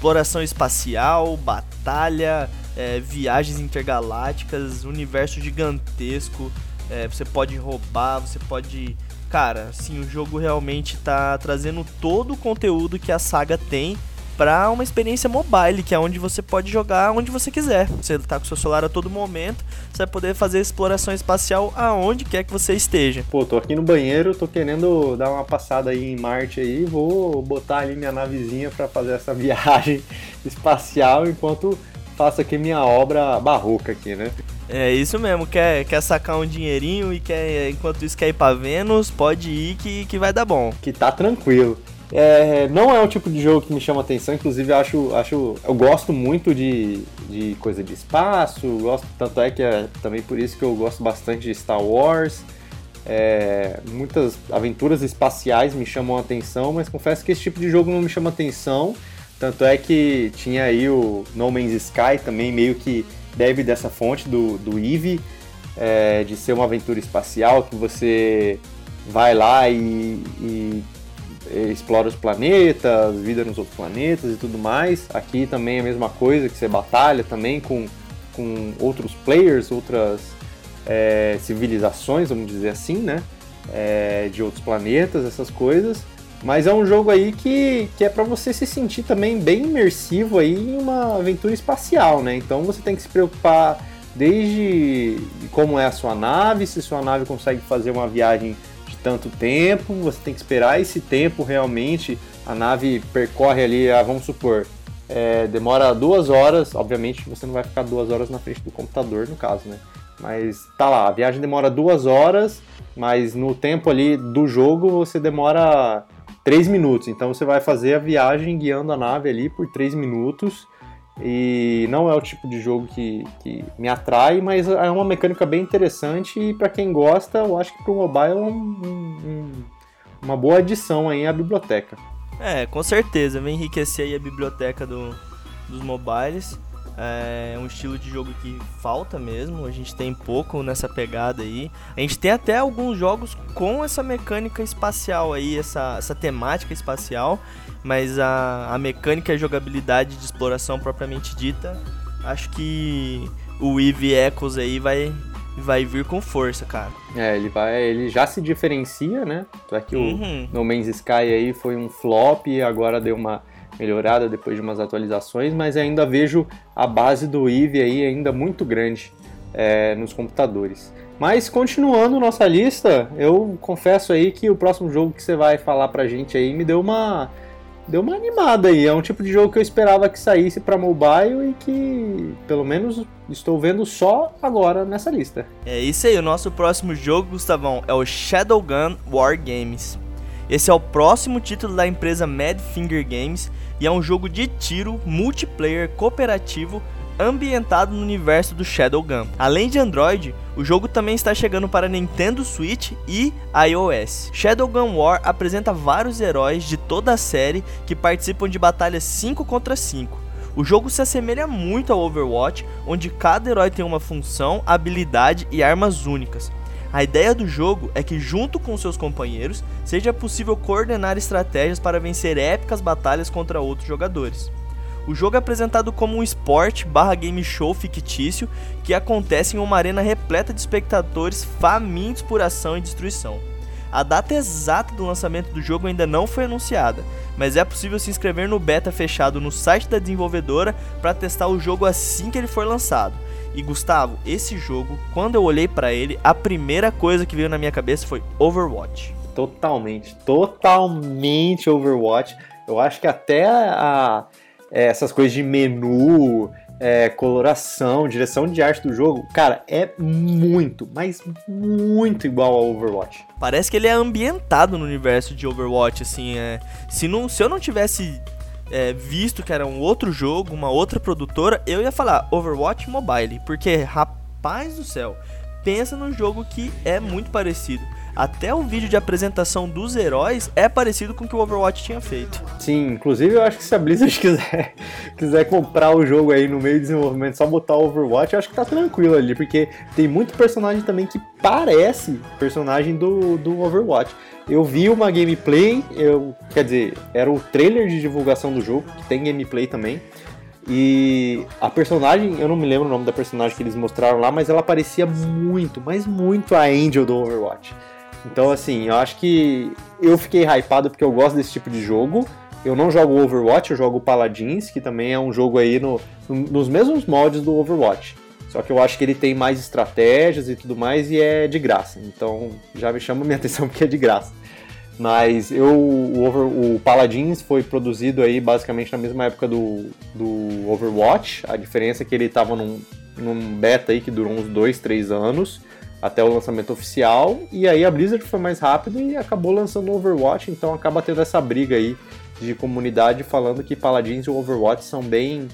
A: Exploração espacial, batalha, é, viagens intergalácticas, universo gigantesco. É, você pode roubar, você pode cara, assim, o jogo realmente tá trazendo todo o conteúdo que a saga tem para uma experiência mobile, que é onde você pode jogar onde você quiser. Você tá com seu celular a todo momento, você vai poder fazer exploração espacial aonde quer que você esteja.
B: Pô, tô aqui no banheiro, tô querendo dar uma passada aí em Marte aí, vou botar ali minha navezinha para fazer essa (laughs) viagem espacial enquanto faço aqui minha obra barroca aqui, né?
A: É isso mesmo, quer, quer sacar um dinheirinho e quer, enquanto isso quer ir pra Vênus, pode ir que, que vai dar bom.
B: Que tá tranquilo. É, não é o tipo de jogo que me chama atenção, inclusive acho, acho eu gosto muito de, de coisa de espaço, gosto, tanto é que é também por isso que eu gosto bastante de Star Wars. É, muitas aventuras espaciais me chamam a atenção, mas confesso que esse tipo de jogo não me chama atenção. Tanto é que tinha aí o No Man's Sky também meio que bebe dessa fonte do, do Eve, é, de ser uma aventura espacial que você vai lá e, e explora os planetas, vida nos outros planetas e tudo mais. Aqui também é a mesma coisa, que você batalha também com, com outros players, outras é, civilizações, vamos dizer assim, né? É, de outros planetas, essas coisas. Mas é um jogo aí que, que é para você se sentir também bem imersivo aí em uma aventura espacial, né? Então você tem que se preocupar desde como é a sua nave, se sua nave consegue fazer uma viagem tanto tempo, você tem que esperar esse tempo realmente. A nave percorre ali, ah, vamos supor, é, demora duas horas. Obviamente você não vai ficar duas horas na frente do computador, no caso, né? Mas tá lá, a viagem demora duas horas, mas no tempo ali do jogo você demora 3 minutos. Então você vai fazer a viagem guiando a nave ali por 3 minutos. E não é o tipo de jogo que, que me atrai, mas é uma mecânica bem interessante e para quem gosta, eu acho que para o mobile é um, um, uma boa adição aí à biblioteca.
A: É, com certeza, vem enriquecer aí a biblioteca do, dos mobiles. É um estilo de jogo que falta mesmo, a gente tem pouco nessa pegada aí. A gente tem até alguns jogos com essa mecânica espacial aí, essa, essa temática espacial, mas a, a mecânica e a jogabilidade de exploração propriamente dita, acho que o Eve Echoes aí vai, vai vir com força, cara.
B: É, ele vai, ele já se diferencia, né? É que uhum. o No Man's Sky aí foi um flop e agora deu uma melhorada depois de umas atualizações, mas ainda vejo a base do Eve aí ainda muito grande é, nos computadores. Mas continuando nossa lista, eu confesso aí que o próximo jogo que você vai falar pra gente aí me deu uma deu uma animada aí. É um tipo de jogo que eu esperava que saísse para mobile e que pelo menos estou vendo só agora nessa lista.
A: É isso aí, o nosso próximo jogo, Gustavão, é o Shadowgun War Games. Esse é o próximo título da empresa Mad Finger Games e é um jogo de tiro multiplayer cooperativo ambientado no universo do Shadowgun. Além de Android, o jogo também está chegando para Nintendo Switch e iOS. Shadowgun War apresenta vários heróis de toda a série que participam de batalhas 5 contra 5. O jogo se assemelha muito ao Overwatch, onde cada herói tem uma função, habilidade e armas únicas. A ideia do jogo é que, junto com seus companheiros, seja possível coordenar estratégias para vencer épicas batalhas contra outros jogadores. O jogo é apresentado como um esporte barra game show fictício que acontece em uma arena repleta de espectadores famintos por ação e destruição. A data exata do lançamento do jogo ainda não foi anunciada, mas é possível se inscrever no beta fechado no site da desenvolvedora para testar o jogo assim que ele for lançado. E Gustavo, esse jogo, quando eu olhei para ele, a primeira coisa que veio na minha cabeça foi Overwatch.
B: Totalmente, totalmente Overwatch. Eu acho que até a, é, essas coisas de menu, é, coloração, direção de arte do jogo, cara, é muito, mas muito igual ao Overwatch.
A: Parece que ele é ambientado no universo de Overwatch, assim, é, se, não, se eu não tivesse é, visto que era um outro jogo, uma outra produtora, eu ia falar Overwatch Mobile, porque rapaz do céu, pensa num jogo que é muito parecido. Até o vídeo de apresentação dos heróis é parecido com o que o Overwatch tinha feito.
B: Sim, inclusive eu acho que se a Blizzard (laughs) quiser, quiser comprar o jogo aí no meio do desenvolvimento, só botar o Overwatch, eu acho que tá tranquilo ali, porque tem muito personagem também que parece personagem do, do Overwatch. Eu vi uma gameplay, eu, quer dizer, era o trailer de divulgação do jogo, que tem gameplay também. E a personagem, eu não me lembro o nome da personagem que eles mostraram lá, mas ela parecia muito, mas muito a Angel do Overwatch. Então, assim, eu acho que eu fiquei hypado porque eu gosto desse tipo de jogo. Eu não jogo Overwatch, eu jogo Paladins, que também é um jogo aí no, nos mesmos moldes do Overwatch. Só que eu acho que ele tem mais estratégias e tudo mais e é de graça. Então já me chama minha (laughs) atenção porque é de graça. Mas eu, o, Over, o Paladins foi produzido aí basicamente na mesma época do, do Overwatch. A diferença é que ele estava num, num beta aí que durou uns 2, 3 anos até o lançamento oficial. E aí a Blizzard foi mais rápido e acabou lançando o Overwatch, então acaba tendo essa briga aí de comunidade falando que Paladins e o Overwatch são bem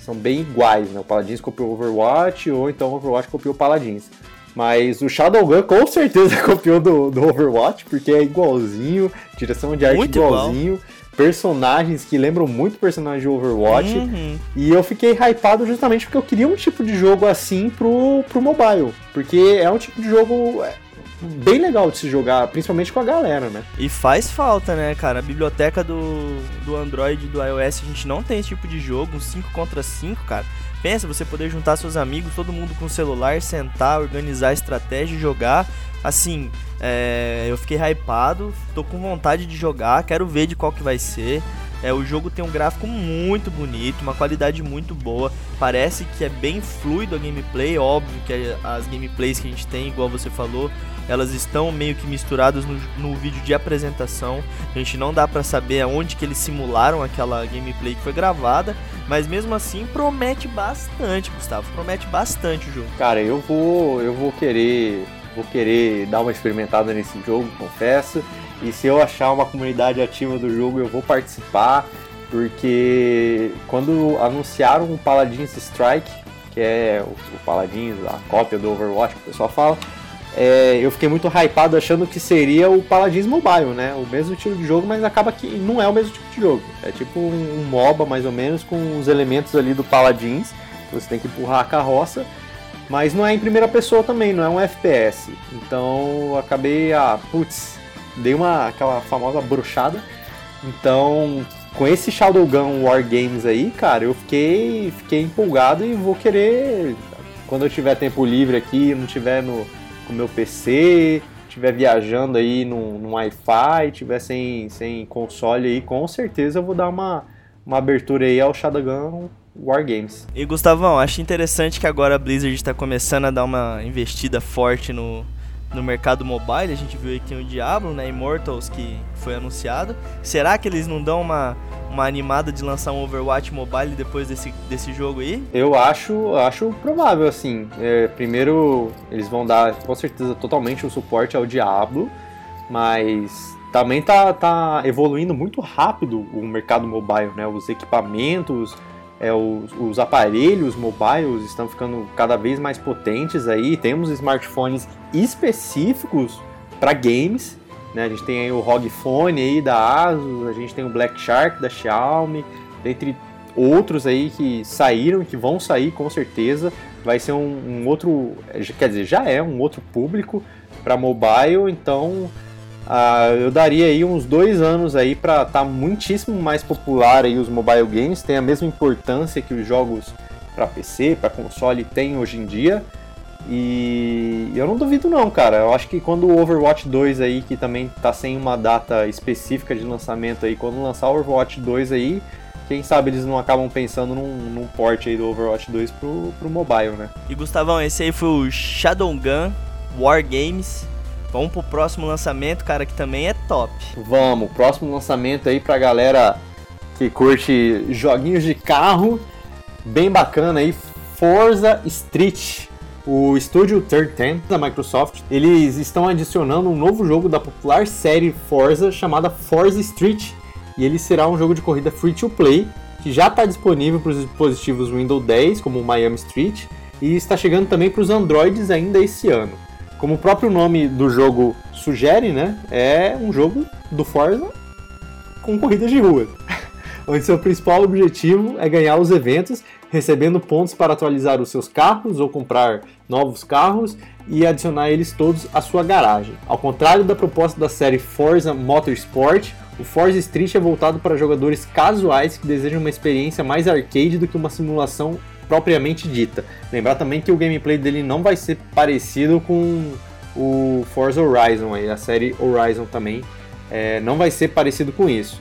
B: são bem iguais, né? O Paladins copiou o Overwatch ou então o Overwatch copiou o Paladins. Mas o Shadowgun com certeza copiou do, do Overwatch, porque é igualzinho, direção de arte Muito igualzinho. Igual personagens que lembram muito personagens de Overwatch. Uhum. E eu fiquei hypado justamente porque eu queria um tipo de jogo assim pro, pro mobile. Porque é um tipo de jogo é, bem legal de se jogar, principalmente com a galera, né?
A: E faz falta, né, cara? A biblioteca do, do Android e do iOS, a gente não tem esse tipo de jogo, um 5 contra 5, cara. Pensa, você poder juntar seus amigos, todo mundo com celular, sentar, organizar a estratégia e jogar. Assim, é, eu fiquei hypado, tô com vontade de jogar, quero ver de qual que vai ser. É, o jogo tem um gráfico muito bonito, uma qualidade muito boa. Parece que é bem fluido a gameplay, óbvio que as gameplays que a gente tem, igual você falou, elas estão meio que misturadas no, no vídeo de apresentação. A gente não dá para saber aonde que eles simularam aquela gameplay que foi gravada, mas mesmo assim promete bastante, Gustavo. Promete bastante o jogo.
B: Cara, eu vou, eu vou querer vou querer dar uma experimentada nesse jogo, confesso. E se eu achar uma comunidade ativa do jogo, eu vou participar, porque quando anunciaram o Paladins Strike, que é o, o Paladins, a cópia do Overwatch que o pessoal fala, é, eu fiquei muito hypado achando que seria o Paladins Mobile, né? O mesmo estilo de jogo, mas acaba que não é o mesmo tipo de jogo. É tipo um, MOBA mais ou menos com os elementos ali do Paladins. Você tem que empurrar a carroça mas não é em primeira pessoa também, não é um FPS. Então acabei, ah, putz, dei uma aquela famosa bruxada. Então, com esse Shadowgun War Games aí, cara, eu fiquei, fiquei empolgado e vou querer, quando eu tiver tempo livre aqui, não tiver no, com meu PC, estiver viajando aí no, no Wi-Fi, tiver sem, sem console aí, com certeza eu vou dar uma, uma abertura aí ao Shadowgun Wargames.
A: E Gustavão, acho interessante que agora a Blizzard está começando a dar uma investida forte no, no mercado mobile. A gente viu aqui o Diablo, né, Immortals, que foi anunciado. Será que eles não dão uma, uma animada de lançar um Overwatch mobile depois desse, desse jogo aí?
B: Eu acho, acho provável, assim. É, primeiro, eles vão dar, com certeza, totalmente o suporte ao Diablo, mas também tá, tá evoluindo muito rápido o mercado mobile, né? Os equipamentos, é, os, os, aparelhos mobiles estão ficando cada vez mais potentes aí. Temos smartphones específicos para games. Né? A gente tem aí o ROG Phone aí da Asus, a gente tem o Black Shark da Xiaomi, dentre outros aí que saíram, que vão sair com certeza. Vai ser um, um outro, quer dizer, já é um outro público para mobile, então Uh, eu daria aí uns dois anos aí para estar tá muitíssimo mais popular aí os mobile games, tem a mesma importância que os jogos para PC, para console têm hoje em dia. E eu não duvido não, cara. Eu acho que quando o Overwatch 2 aí, que também tá sem uma data específica de lançamento aí, quando lançar o Overwatch 2 aí, quem sabe eles não acabam pensando num, num port aí do Overwatch 2 pro, pro mobile, né?
A: E Gustavão, esse aí foi o Shadowgun War Games Vamos pro próximo lançamento, cara, que também é top.
B: Vamos, próximo lançamento aí pra galera que curte joguinhos de carro, bem bacana aí, Forza Street. O estúdio Third Ten da Microsoft, eles estão adicionando um novo jogo da popular série Forza chamada Forza Street, e ele será um jogo de corrida free to play que já está disponível para os dispositivos Windows 10, como o Miami Street, e está chegando também para os Androids ainda esse ano. Como o próprio nome do jogo sugere, né, é um jogo do Forza com corridas de rua, (laughs) onde seu principal objetivo é ganhar os eventos, recebendo pontos para atualizar os seus carros ou comprar novos carros e adicionar eles todos à sua garagem. Ao contrário da proposta da série Forza Motorsport, o Forza Street é voltado para jogadores casuais que desejam uma experiência mais arcade do que uma simulação propriamente dita. Lembrar também que o gameplay dele não vai ser parecido com o Forza Horizon, a série Horizon também é, não vai ser parecido com isso.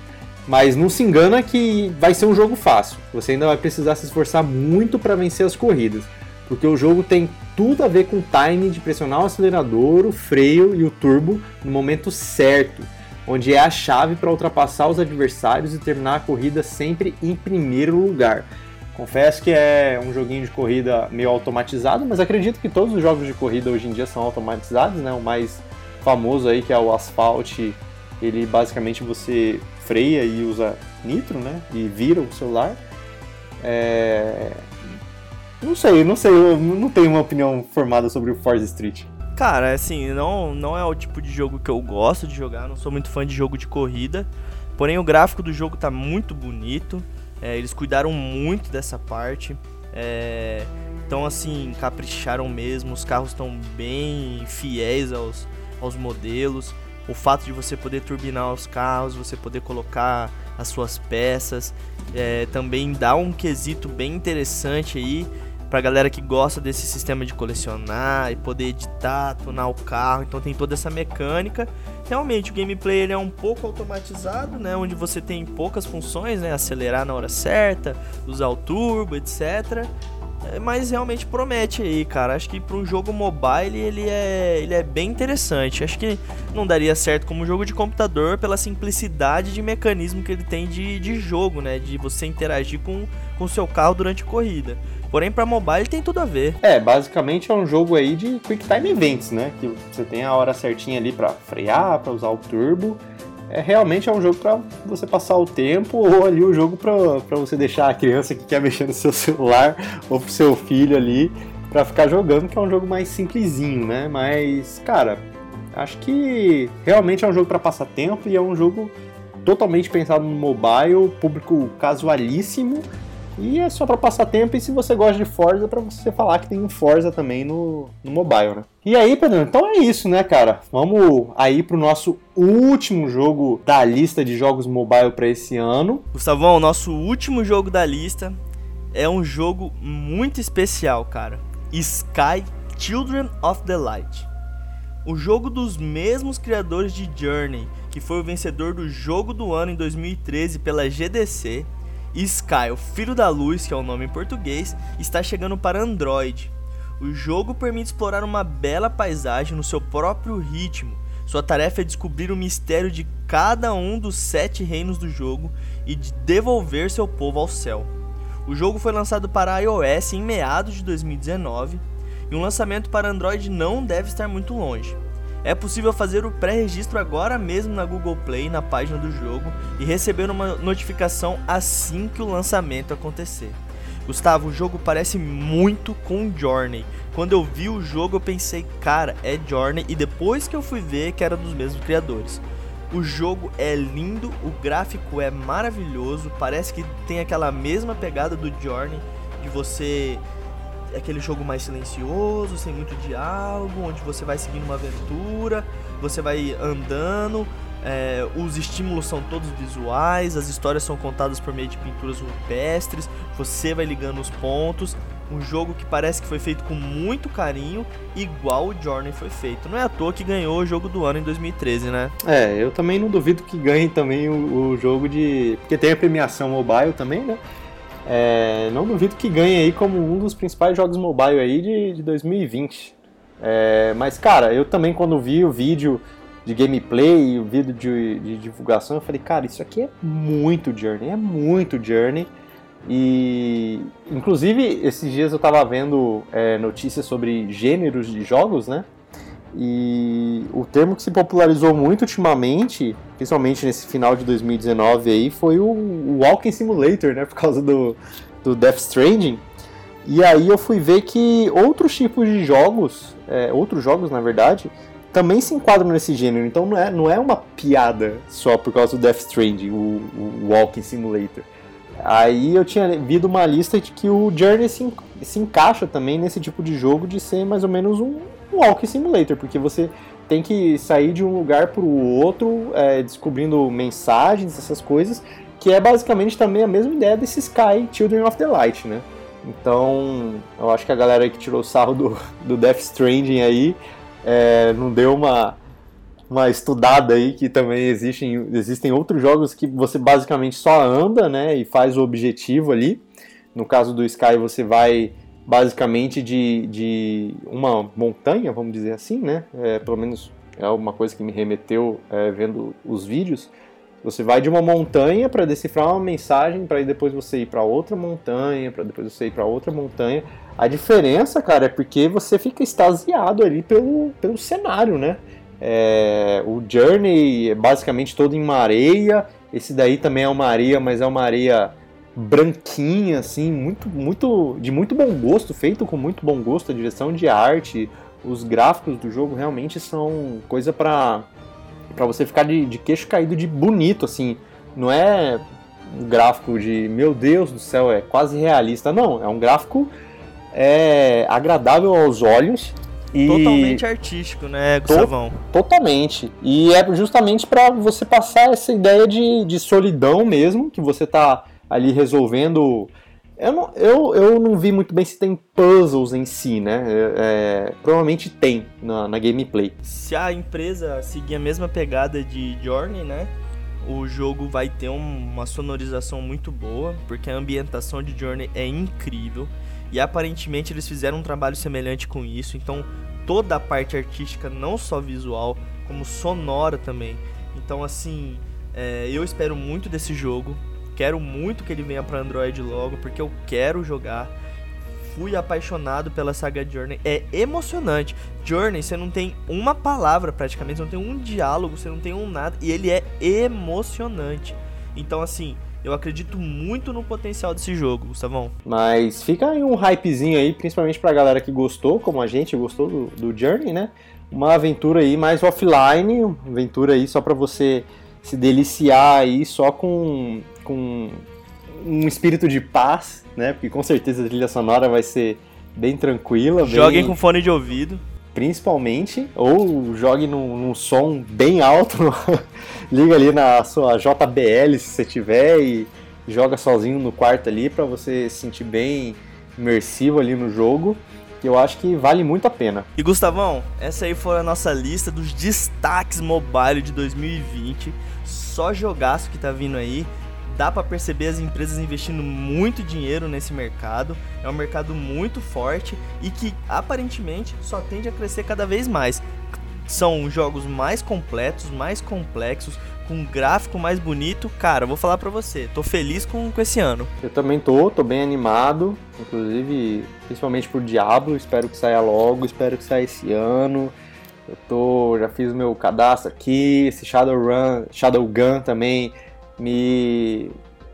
B: Mas não se engana que vai ser um jogo fácil. Você ainda vai precisar se esforçar muito para vencer as corridas, porque o jogo tem tudo a ver com o time de pressionar o acelerador, o freio e o turbo no momento certo, onde é a chave para ultrapassar os adversários e terminar a corrida sempre em primeiro lugar. Confesso que é um joguinho de corrida meio automatizado, mas acredito que todos os jogos de corrida hoje em dia são automatizados, né? O mais famoso aí que é o Asphalt, ele basicamente você freia e usa nitro, né? E vira o celular. É... Não sei, não sei, eu não tenho uma opinião formada sobre o Forza Street.
A: Cara, assim, não, não é o tipo de jogo que eu gosto de jogar, não sou muito fã de jogo de corrida. Porém, o gráfico do jogo tá muito bonito. É, eles cuidaram muito dessa parte. É, então, assim, capricharam mesmo. Os carros estão bem fiéis aos, aos modelos. O fato de você poder turbinar os carros, você poder colocar as suas peças, é, também dá um quesito bem interessante aí pra galera que gosta desse sistema de colecionar e poder editar, tunar o carro, então tem toda essa mecânica. Realmente o gameplay ele é um pouco automatizado, né, onde você tem poucas funções, né, acelerar na hora certa, usar o turbo, etc. É, mas realmente promete aí, cara. Acho que para um jogo mobile ele é, ele é bem interessante. Acho que não daria certo como jogo de computador pela simplicidade de mecanismo que ele tem de, de jogo, né? De você interagir com o seu carro durante a corrida. Porém, para mobile tem tudo a ver.
B: É, basicamente é um jogo aí de Quick Time Events, né? Que você tem a hora certinha ali para frear, para usar o turbo. É realmente é um jogo para você passar o tempo (laughs) ou ali o um jogo para você deixar a criança que quer mexer no seu celular (laughs) ou pro seu filho ali para ficar jogando, que é um jogo mais simplesinho, né? Mas, cara, acho que realmente é um jogo para passar tempo e é um jogo totalmente pensado no mobile, público casualíssimo e é só para passar tempo e se você gosta de Forza, para você falar que tem um Forza também no, no mobile, né? E aí, Pedro, então é isso, né, cara? Vamos aí pro nosso último jogo da lista de jogos mobile para esse ano.
A: Gustavão, o nosso último jogo da lista é um jogo muito especial, cara. Sky Children of the Light. O jogo dos mesmos criadores de Journey, que foi o vencedor do jogo do ano em 2013 pela GDC Sky, o Filho da Luz, que é o nome em português, está chegando para Android. O jogo permite explorar uma bela paisagem no seu próprio ritmo. Sua tarefa é descobrir o mistério de cada um dos sete reinos do jogo e de devolver seu povo ao céu. O jogo foi lançado para iOS em meados de 2019 e um lançamento para Android não deve estar muito longe. É possível fazer o pré-registro agora mesmo na Google Play, na página do jogo, e receber uma notificação assim que o lançamento acontecer. Gustavo, o jogo parece muito com Journey. Quando eu vi o jogo, eu pensei, cara, é Journey, e depois que eu fui ver que era dos mesmos criadores. O jogo é lindo, o gráfico é maravilhoso, parece que tem aquela mesma pegada do Journey, de você aquele jogo mais silencioso, sem muito diálogo, onde você vai seguindo uma aventura, você vai andando, é, os estímulos são todos visuais, as histórias são contadas por meio de pinturas rupestres, você vai ligando os pontos. Um jogo que parece que foi feito com muito carinho, igual o Journey foi feito. Não é à toa que ganhou o jogo do ano em 2013, né?
B: É, eu também não duvido que ganhe também o, o jogo de. Porque tem a premiação mobile também, né? É, não duvido que ganhe aí como um dos principais jogos mobile aí de, de 2020. É, mas, cara, eu também quando vi o vídeo de gameplay e o vídeo de, de, divulgação, eu falei, cara, isso aqui é muito Journey, é muito Journey. E, inclusive, esses dias eu tava vendo é, notícias sobre gêneros de jogos, né? E o termo que se popularizou muito ultimamente, principalmente nesse final de 2019 aí, foi o, Walking Simulator, né? Por causa do, do Death Stranding. E aí eu fui ver que outros tipos de jogos, é, outros jogos na verdade, também se enquadram nesse gênero. Então não é, não é uma piada só por causa do Death Stranding, o, o Walking Simulator. Aí eu tinha visto uma lista de que o Journey se, se encaixa também nesse tipo de jogo de ser mais ou menos um, Walking Simulator, porque você tem que sair de um lugar para o outro, é, descobrindo mensagens, essas coisas, que é basicamente também a mesma ideia desse Sky Children of the Light, né? Então, eu acho que a galera que tirou o sarro do, do Death Stranding aí é, não deu uma, uma estudada aí que também existem, existem outros jogos que você basicamente só anda, né, e faz o objetivo ali. No caso do Sky, você vai basicamente de, de uma montanha, vamos dizer assim, né? É, pelo menos é uma coisa que me remeteu é, vendo os vídeos. Você vai de uma montanha para decifrar uma mensagem, para depois você ir para outra montanha, para depois você ir para outra montanha. A diferença, cara, é porque você fica extasiado ali pelo, pelo cenário, né? É, o Journey é basicamente todo em uma areia. Esse daí também é uma areia, mas é uma areia branquinha, assim, muito, muito, de muito bom gosto, feito com muito bom gosto. A direção de arte, os gráficos do jogo realmente são coisa para para você ficar de, de queixo caído de bonito, assim. Não é um gráfico de meu Deus do céu, é quase realista. Não, é um gráfico é, agradável aos olhos
A: e... Totalmente artístico, né, Gustavão?
B: To totalmente. E é justamente para você passar essa ideia de, de solidão mesmo, que você tá ali resolvendo. Eu não, eu, eu não vi muito bem se tem puzzles em si, né? É, é, provavelmente tem na, na gameplay.
A: Se a empresa seguir a mesma pegada de Journey, né? O jogo vai ter uma sonorização muito boa, porque a ambientação de Journey é incrível. E aparentemente eles fizeram um trabalho semelhante com isso, então toda a parte artística, não só visual, como sonora também. Então, assim, é, eu espero muito desse jogo. Quero muito que ele venha para Android logo, porque eu quero jogar. Fui apaixonado pela saga Journey. É emocionante. Journey, você não tem uma palavra praticamente, você não tem um diálogo, você não tem um nada. E ele é emocionante. Então, assim, eu acredito muito no potencial desse jogo, Gustavão.
B: Mas fica aí um hypezinho aí, principalmente pra galera que gostou, como a gente gostou do, do Journey, né? Uma aventura aí mais offline, uma aventura aí só pra você se deliciar aí só com, com um espírito de paz, né? Porque com certeza a trilha sonora vai ser bem tranquila.
A: Joguem com fone de ouvido
B: principalmente, ou jogue num, num som bem alto, (laughs) liga ali na sua JBL se você tiver e joga sozinho no quarto ali para você se sentir bem imersivo ali no jogo. Que eu acho que vale muito a pena.
A: E Gustavão, essa aí foi a nossa lista dos destaques mobile de 2020. Só jogaço que tá vindo aí dá para perceber as empresas investindo muito dinheiro nesse mercado. É um mercado muito forte e que aparentemente só tende a crescer cada vez mais. São jogos mais completos, mais complexos, com um gráfico mais bonito. Cara, vou falar pra você, tô feliz com, com esse ano.
B: Eu também tô, tô bem animado, inclusive, principalmente por Diablo, espero que saia logo, espero que saia esse ano. Eu tô, já fiz o meu cadastro aqui, esse Shadowrun, Shadowgun também me,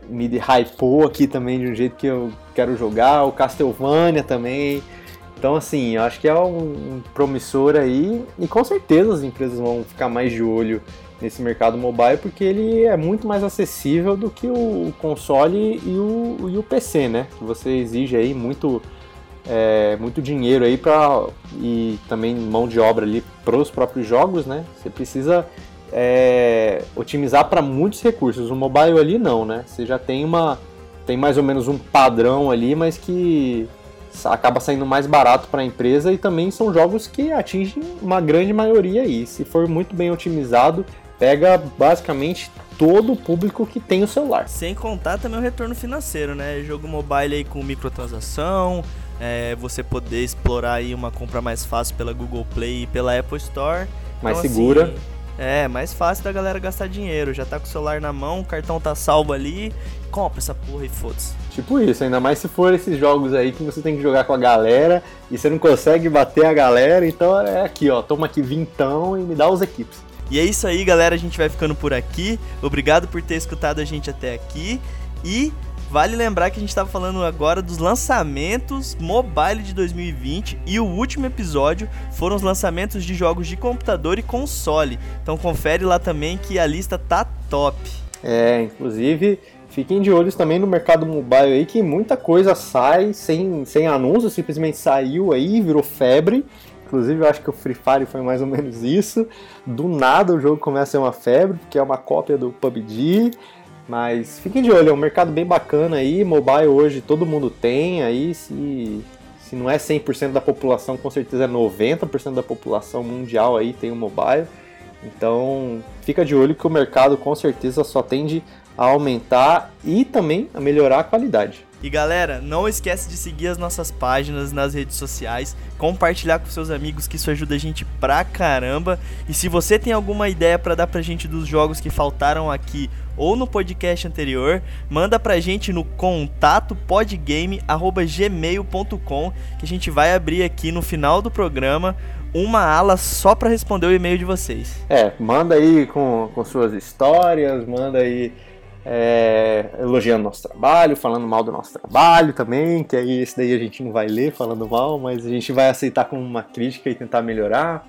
B: me hypou aqui também de um jeito que eu quero jogar, o Castlevania também. Então, assim, eu acho que é um, promissor aí e com certeza as empresas vão ficar mais de olho nesse mercado mobile porque ele é muito mais acessível do que o console e o, e o PC, né? Que você exige aí muito, é, muito dinheiro aí para e também mão de obra ali para os próprios jogos, né? Você precisa é, otimizar para muitos recursos. O mobile ali não, né? Você já tem uma tem mais ou menos um padrão ali, mas que acaba saindo mais barato para a empresa e também são jogos que atingem uma grande maioria aí. Se for muito bem otimizado, pega basicamente todo o público que tem o celular.
A: Sem contar também o retorno financeiro, né? Jogo mobile aí com microtransação, é, você poder explorar aí uma compra mais fácil pela Google Play e pela Apple Store.
B: Mais então, segura. Assim,
A: é, mais fácil da galera gastar dinheiro. Já tá com o celular na mão, o cartão tá salvo ali, compra essa porra e foda-se.
B: Tipo isso, ainda mais se for esses jogos aí que você tem que jogar com a galera e você não consegue bater a galera, então é aqui, ó, toma aqui vintão e me dá os equipes.
A: E é isso aí, galera, a gente vai ficando por aqui. Obrigado por ter escutado a gente até aqui e Vale lembrar que a gente estava falando agora dos lançamentos mobile de 2020 e o último episódio foram os lançamentos de jogos de computador e console. Então confere lá também que a lista tá top.
B: É, inclusive fiquem de olhos também no mercado mobile aí que muita coisa sai sem, sem anúncio, simplesmente saiu aí, virou febre. Inclusive, eu acho que o Free Fire foi mais ou menos isso. Do nada o jogo começa a ser uma febre, porque é uma cópia do PUBG. Mas fiquem de olho, é um mercado bem bacana aí. Mobile hoje todo mundo tem aí. Se, se não é 100% da população, com certeza é 90% da população mundial aí tem o um mobile. Então fica de olho que o mercado com certeza só tende a aumentar e também a melhorar a qualidade.
A: E galera, não esquece de seguir as nossas páginas nas redes sociais, compartilhar com seus amigos que isso ajuda a gente pra caramba. E se você tem alguma ideia para dar pra gente dos jogos que faltaram aqui ou no podcast anterior, manda pra gente no contato podgame@gmail.com que a gente vai abrir aqui no final do programa uma ala só para responder o e-mail de vocês.
B: É, manda aí com, com suas histórias, manda aí é, elogiando nosso trabalho, falando mal do nosso trabalho também, que aí esse daí a gente não vai ler falando mal, mas a gente vai aceitar como uma crítica e tentar melhorar.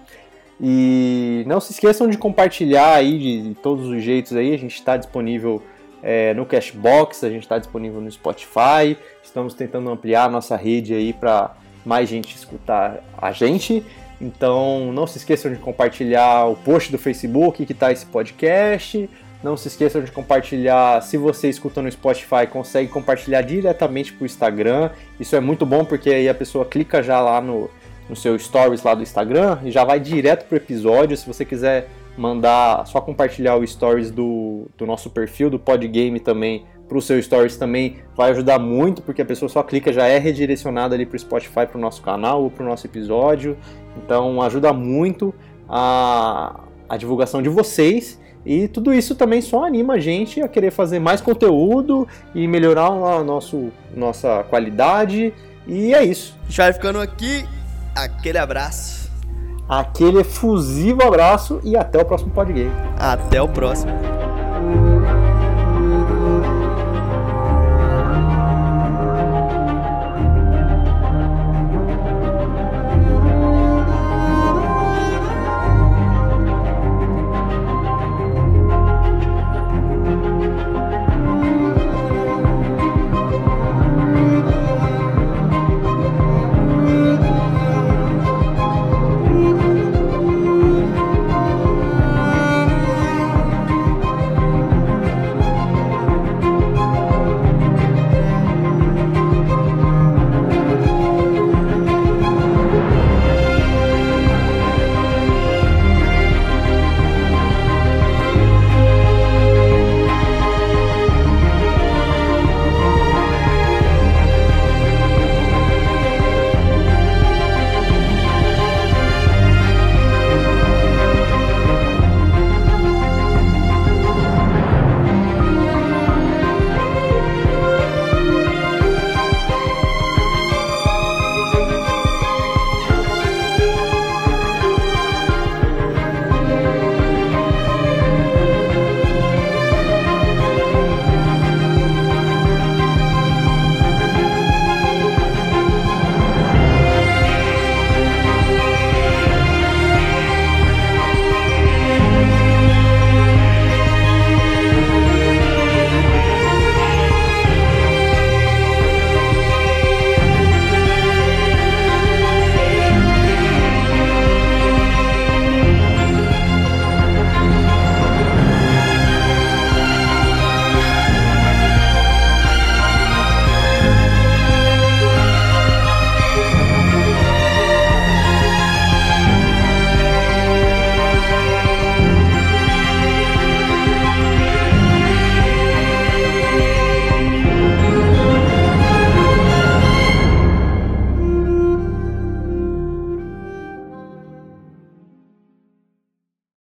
B: E não se esqueçam de compartilhar aí de, de todos os jeitos aí, a gente está disponível é, no Cashbox, a gente está disponível no Spotify, estamos tentando ampliar a nossa rede aí para mais gente escutar a gente. Então não se esqueçam de compartilhar o post do Facebook que está esse podcast, não se esqueçam de compartilhar. Se você escuta no Spotify, consegue compartilhar diretamente para o Instagram. Isso é muito bom porque aí a pessoa clica já lá no, no seu stories lá do Instagram e já vai direto pro episódio. Se você quiser mandar, só compartilhar o stories do, do nosso perfil, do Podgame também, para o seu stories também vai ajudar muito, porque a pessoa só clica, já é redirecionada ali para o Spotify, para o nosso canal ou para o nosso episódio. Então ajuda muito a, a divulgação de vocês e tudo isso também só anima a gente a querer fazer mais conteúdo e melhorar a nosso, nossa qualidade. E é isso.
A: A gente vai ficando aqui. Aquele abraço.
B: Aquele efusivo abraço e até o próximo podcast.
A: Até o próximo.